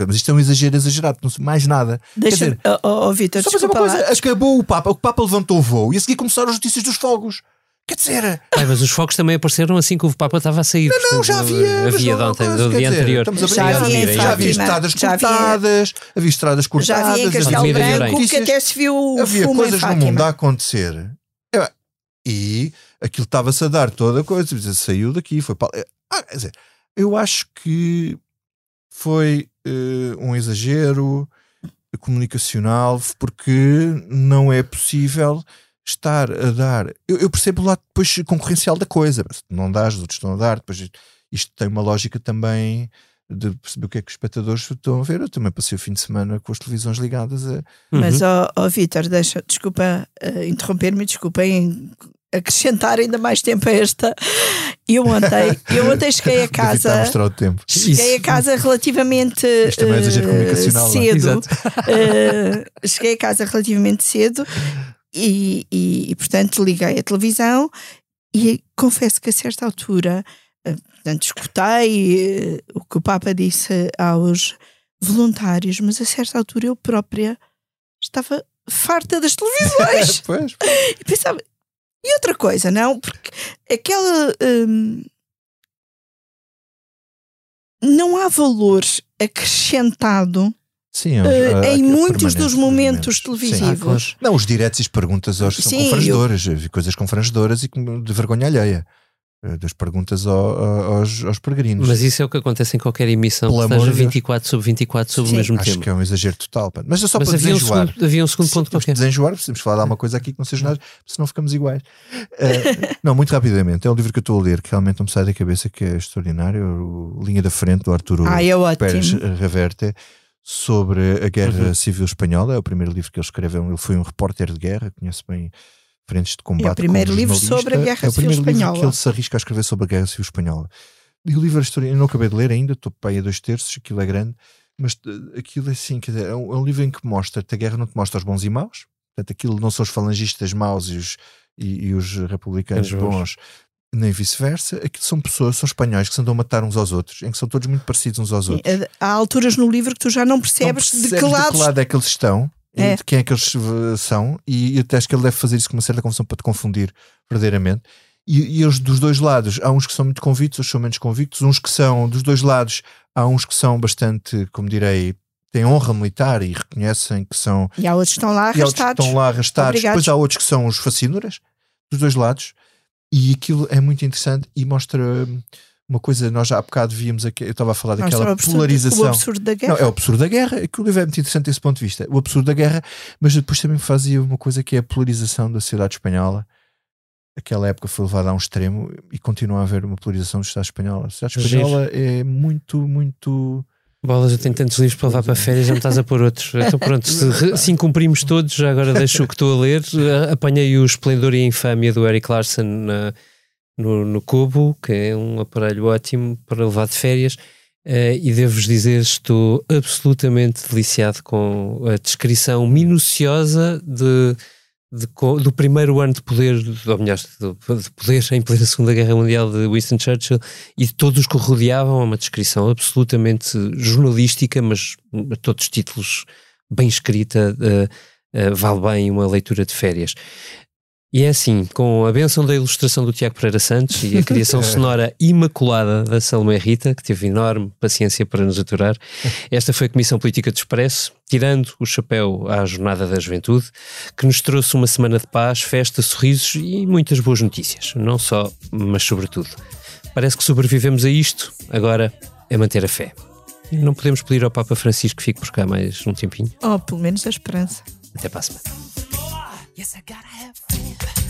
mas isto é um exagero exagerado, não sei mais nada. Deixa-me, oh, oh, Vitor, só fazer uma lá. coisa, acabou o Papa, o Papa levantou o voo e a seguir começaram as notícias dos fogos. Quer dizer, Ai, mas os fogos também apareceram assim que o Papa estava a sair. não, portanto, já havia. Havia não, de não, ontem, do dia anterior. Já havia já estradas já cortadas, havia estradas Já cortadas. havia em Castelo Branco que até se viu o havia fumo coisas em no mundo a acontecer e aquilo estava-se a dar toda a coisa, saiu daqui, foi para. Ah, quer dizer, eu acho que foi eh, um exagero comunicacional, porque não é possível estar a dar. Eu, eu percebo o lado depois concorrencial da coisa, mas não dás, os outros estão a dar, depois isto tem uma lógica também de perceber o que é que os espectadores estão a ver. Eu também passei o fim de semana com as televisões ligadas a, Mas, Uhum. ó ó, Vitor, deixa, desculpa eh, interromper-me, desculpa em acrescentar ainda mais tempo a esta. Eu ontem, eu ontem cheguei a está a casa. mostrar o tempo. Cheguei a casa relativamente Isto também é exagero eh, comunicacional, é? cedo. Eh, cheguei a casa relativamente cedo e, e, e, portanto liguei a televisão e confesso que a certa altura, eh, portanto, escutei eh, o que o Papa disse aos voluntários, mas a certa altura eu própria estava farta das televisões. Pois, E pensava, e outra coisa, não? Porque aquela. hum, não há valor acrescentado Sim, eh, há- em há muitos dos momentos momentos. Sim. televisivos. Não, os diretos e as perguntas aos, são Sim, confrangedoras. Eu vi coisas confrangedoras e de vergonha alheia. Eh, Das perguntas ao- ao- aos, aos peregrinos. Mas isso é o que acontece em qualquer emissão, Pelo que amor esteja de Deus. 24 sobre 24 sobre Sim. o mesmo Acho tema. que é um exagero total. Mas é só Mas para havia um, segundo, havia um segundo ponto qualquer. desenjoar, precisamos falar de alguma coisa aqui que não seja nada, senão ficamos iguais. Eh, não, muito rapidamente. É um livro que eu estou a ler que realmente não me sai da cabeça, que é extraordinário. O Linha da Frente, do Arturo Ah, é Pérez. Reverte, sobre a Guerra Uhum. Civil Espanhola. É o primeiro livro que ele escreveu. Ele foi um repórter de guerra, conhece bem frentes de combate. É o primeiro como livro sobre a Guerra É o Civil primeiro livro Espanhola. que ele se arrisca a escrever sobre a Guerra Civil Espanhola. E o livro, eu não acabei de ler ainda, estou para aí a dois terços, aquilo é grande, mas eh, aquilo é assim, quer dizer, é um, é um livro em que mostra, a guerra não te mostra os bons e maus, portanto, aquilo não são os falangistas maus e os, e, e os republicanos Os bons. Nem vice-versa, aquilo são pessoas, são espanhóis que se andam a matar uns aos outros, em que são todos muito parecidos uns aos outros. Sim, Há alturas no livro que tu já não percebes, Não de que percebes lado é que eles estão e É. de quem é que eles uh, são, e eu até acho que ele deve fazer isso com uma certa confusão para te confundir verdadeiramente. E, e eles dos dois lados, há uns que são muito convictos, outros são menos convictos, uns que são dos dois lados, há uns que são bastante, como direi, têm honra militar e reconhecem que são E há outros que estão lá e que arrastados. estão lá arrastados. Obrigados. Depois há outros que são os fascínoras, dos dois lados. E aquilo é muito interessante e mostra hum, uma coisa. Nós já há bocado víamos aqui, eu estava a falar daquela o absurdo- polarização. o absurdo da guerra. Não, é o absurdo da guerra. Aquilo livro é muito interessante desse ponto de vista. O absurdo da guerra, mas depois também fazia uma coisa que é a polarização da sociedade espanhola. Aquela época foi levada a um extremo e continua a haver uma polarização da sociedade espanhola. A sociedade espanhola é muito, muito. Bolas, eu tenho tantos livros para levar para férias, já me estás a pôr outros. Então pronto, se, se incumprimos todos, já agora deixo o que estou a ler. Eh, Apanhei o Esplendor e a Infâmia do Eric Larson na- no, no Kobo, que é um aparelho ótimo para levar de férias. Eh, e devo-vos dizer, estou absolutamente deliciado com a descrição minuciosa de, de do primeiro ano de poder, de, de poder em plena Segunda Guerra Mundial de Winston Churchill e de todos os que o rodeavam. É uma descrição absolutamente jornalística, mas a todos os títulos bem escrita, eh, eh, vale bem uma leitura de férias. E é assim, com a benção da ilustração do Tiago Pereira Santos e a criação sonora imaculada da Salomé Rita, que teve enorme paciência para nos aturar, esta foi a Comissão Política do Expresso, tirando o chapéu à Jornada da Juventude, que nos trouxe uma semana de paz, festa, sorrisos e muitas boas notícias. Não só, mas sobretudo. Parece que sobrevivemos a isto, agora é manter a fé. E não podemos pedir ao Papa Francisco que fique por cá mais um tempinho. Ou pelo menos a esperança. Até para a semana. Yes, I gotta have faith.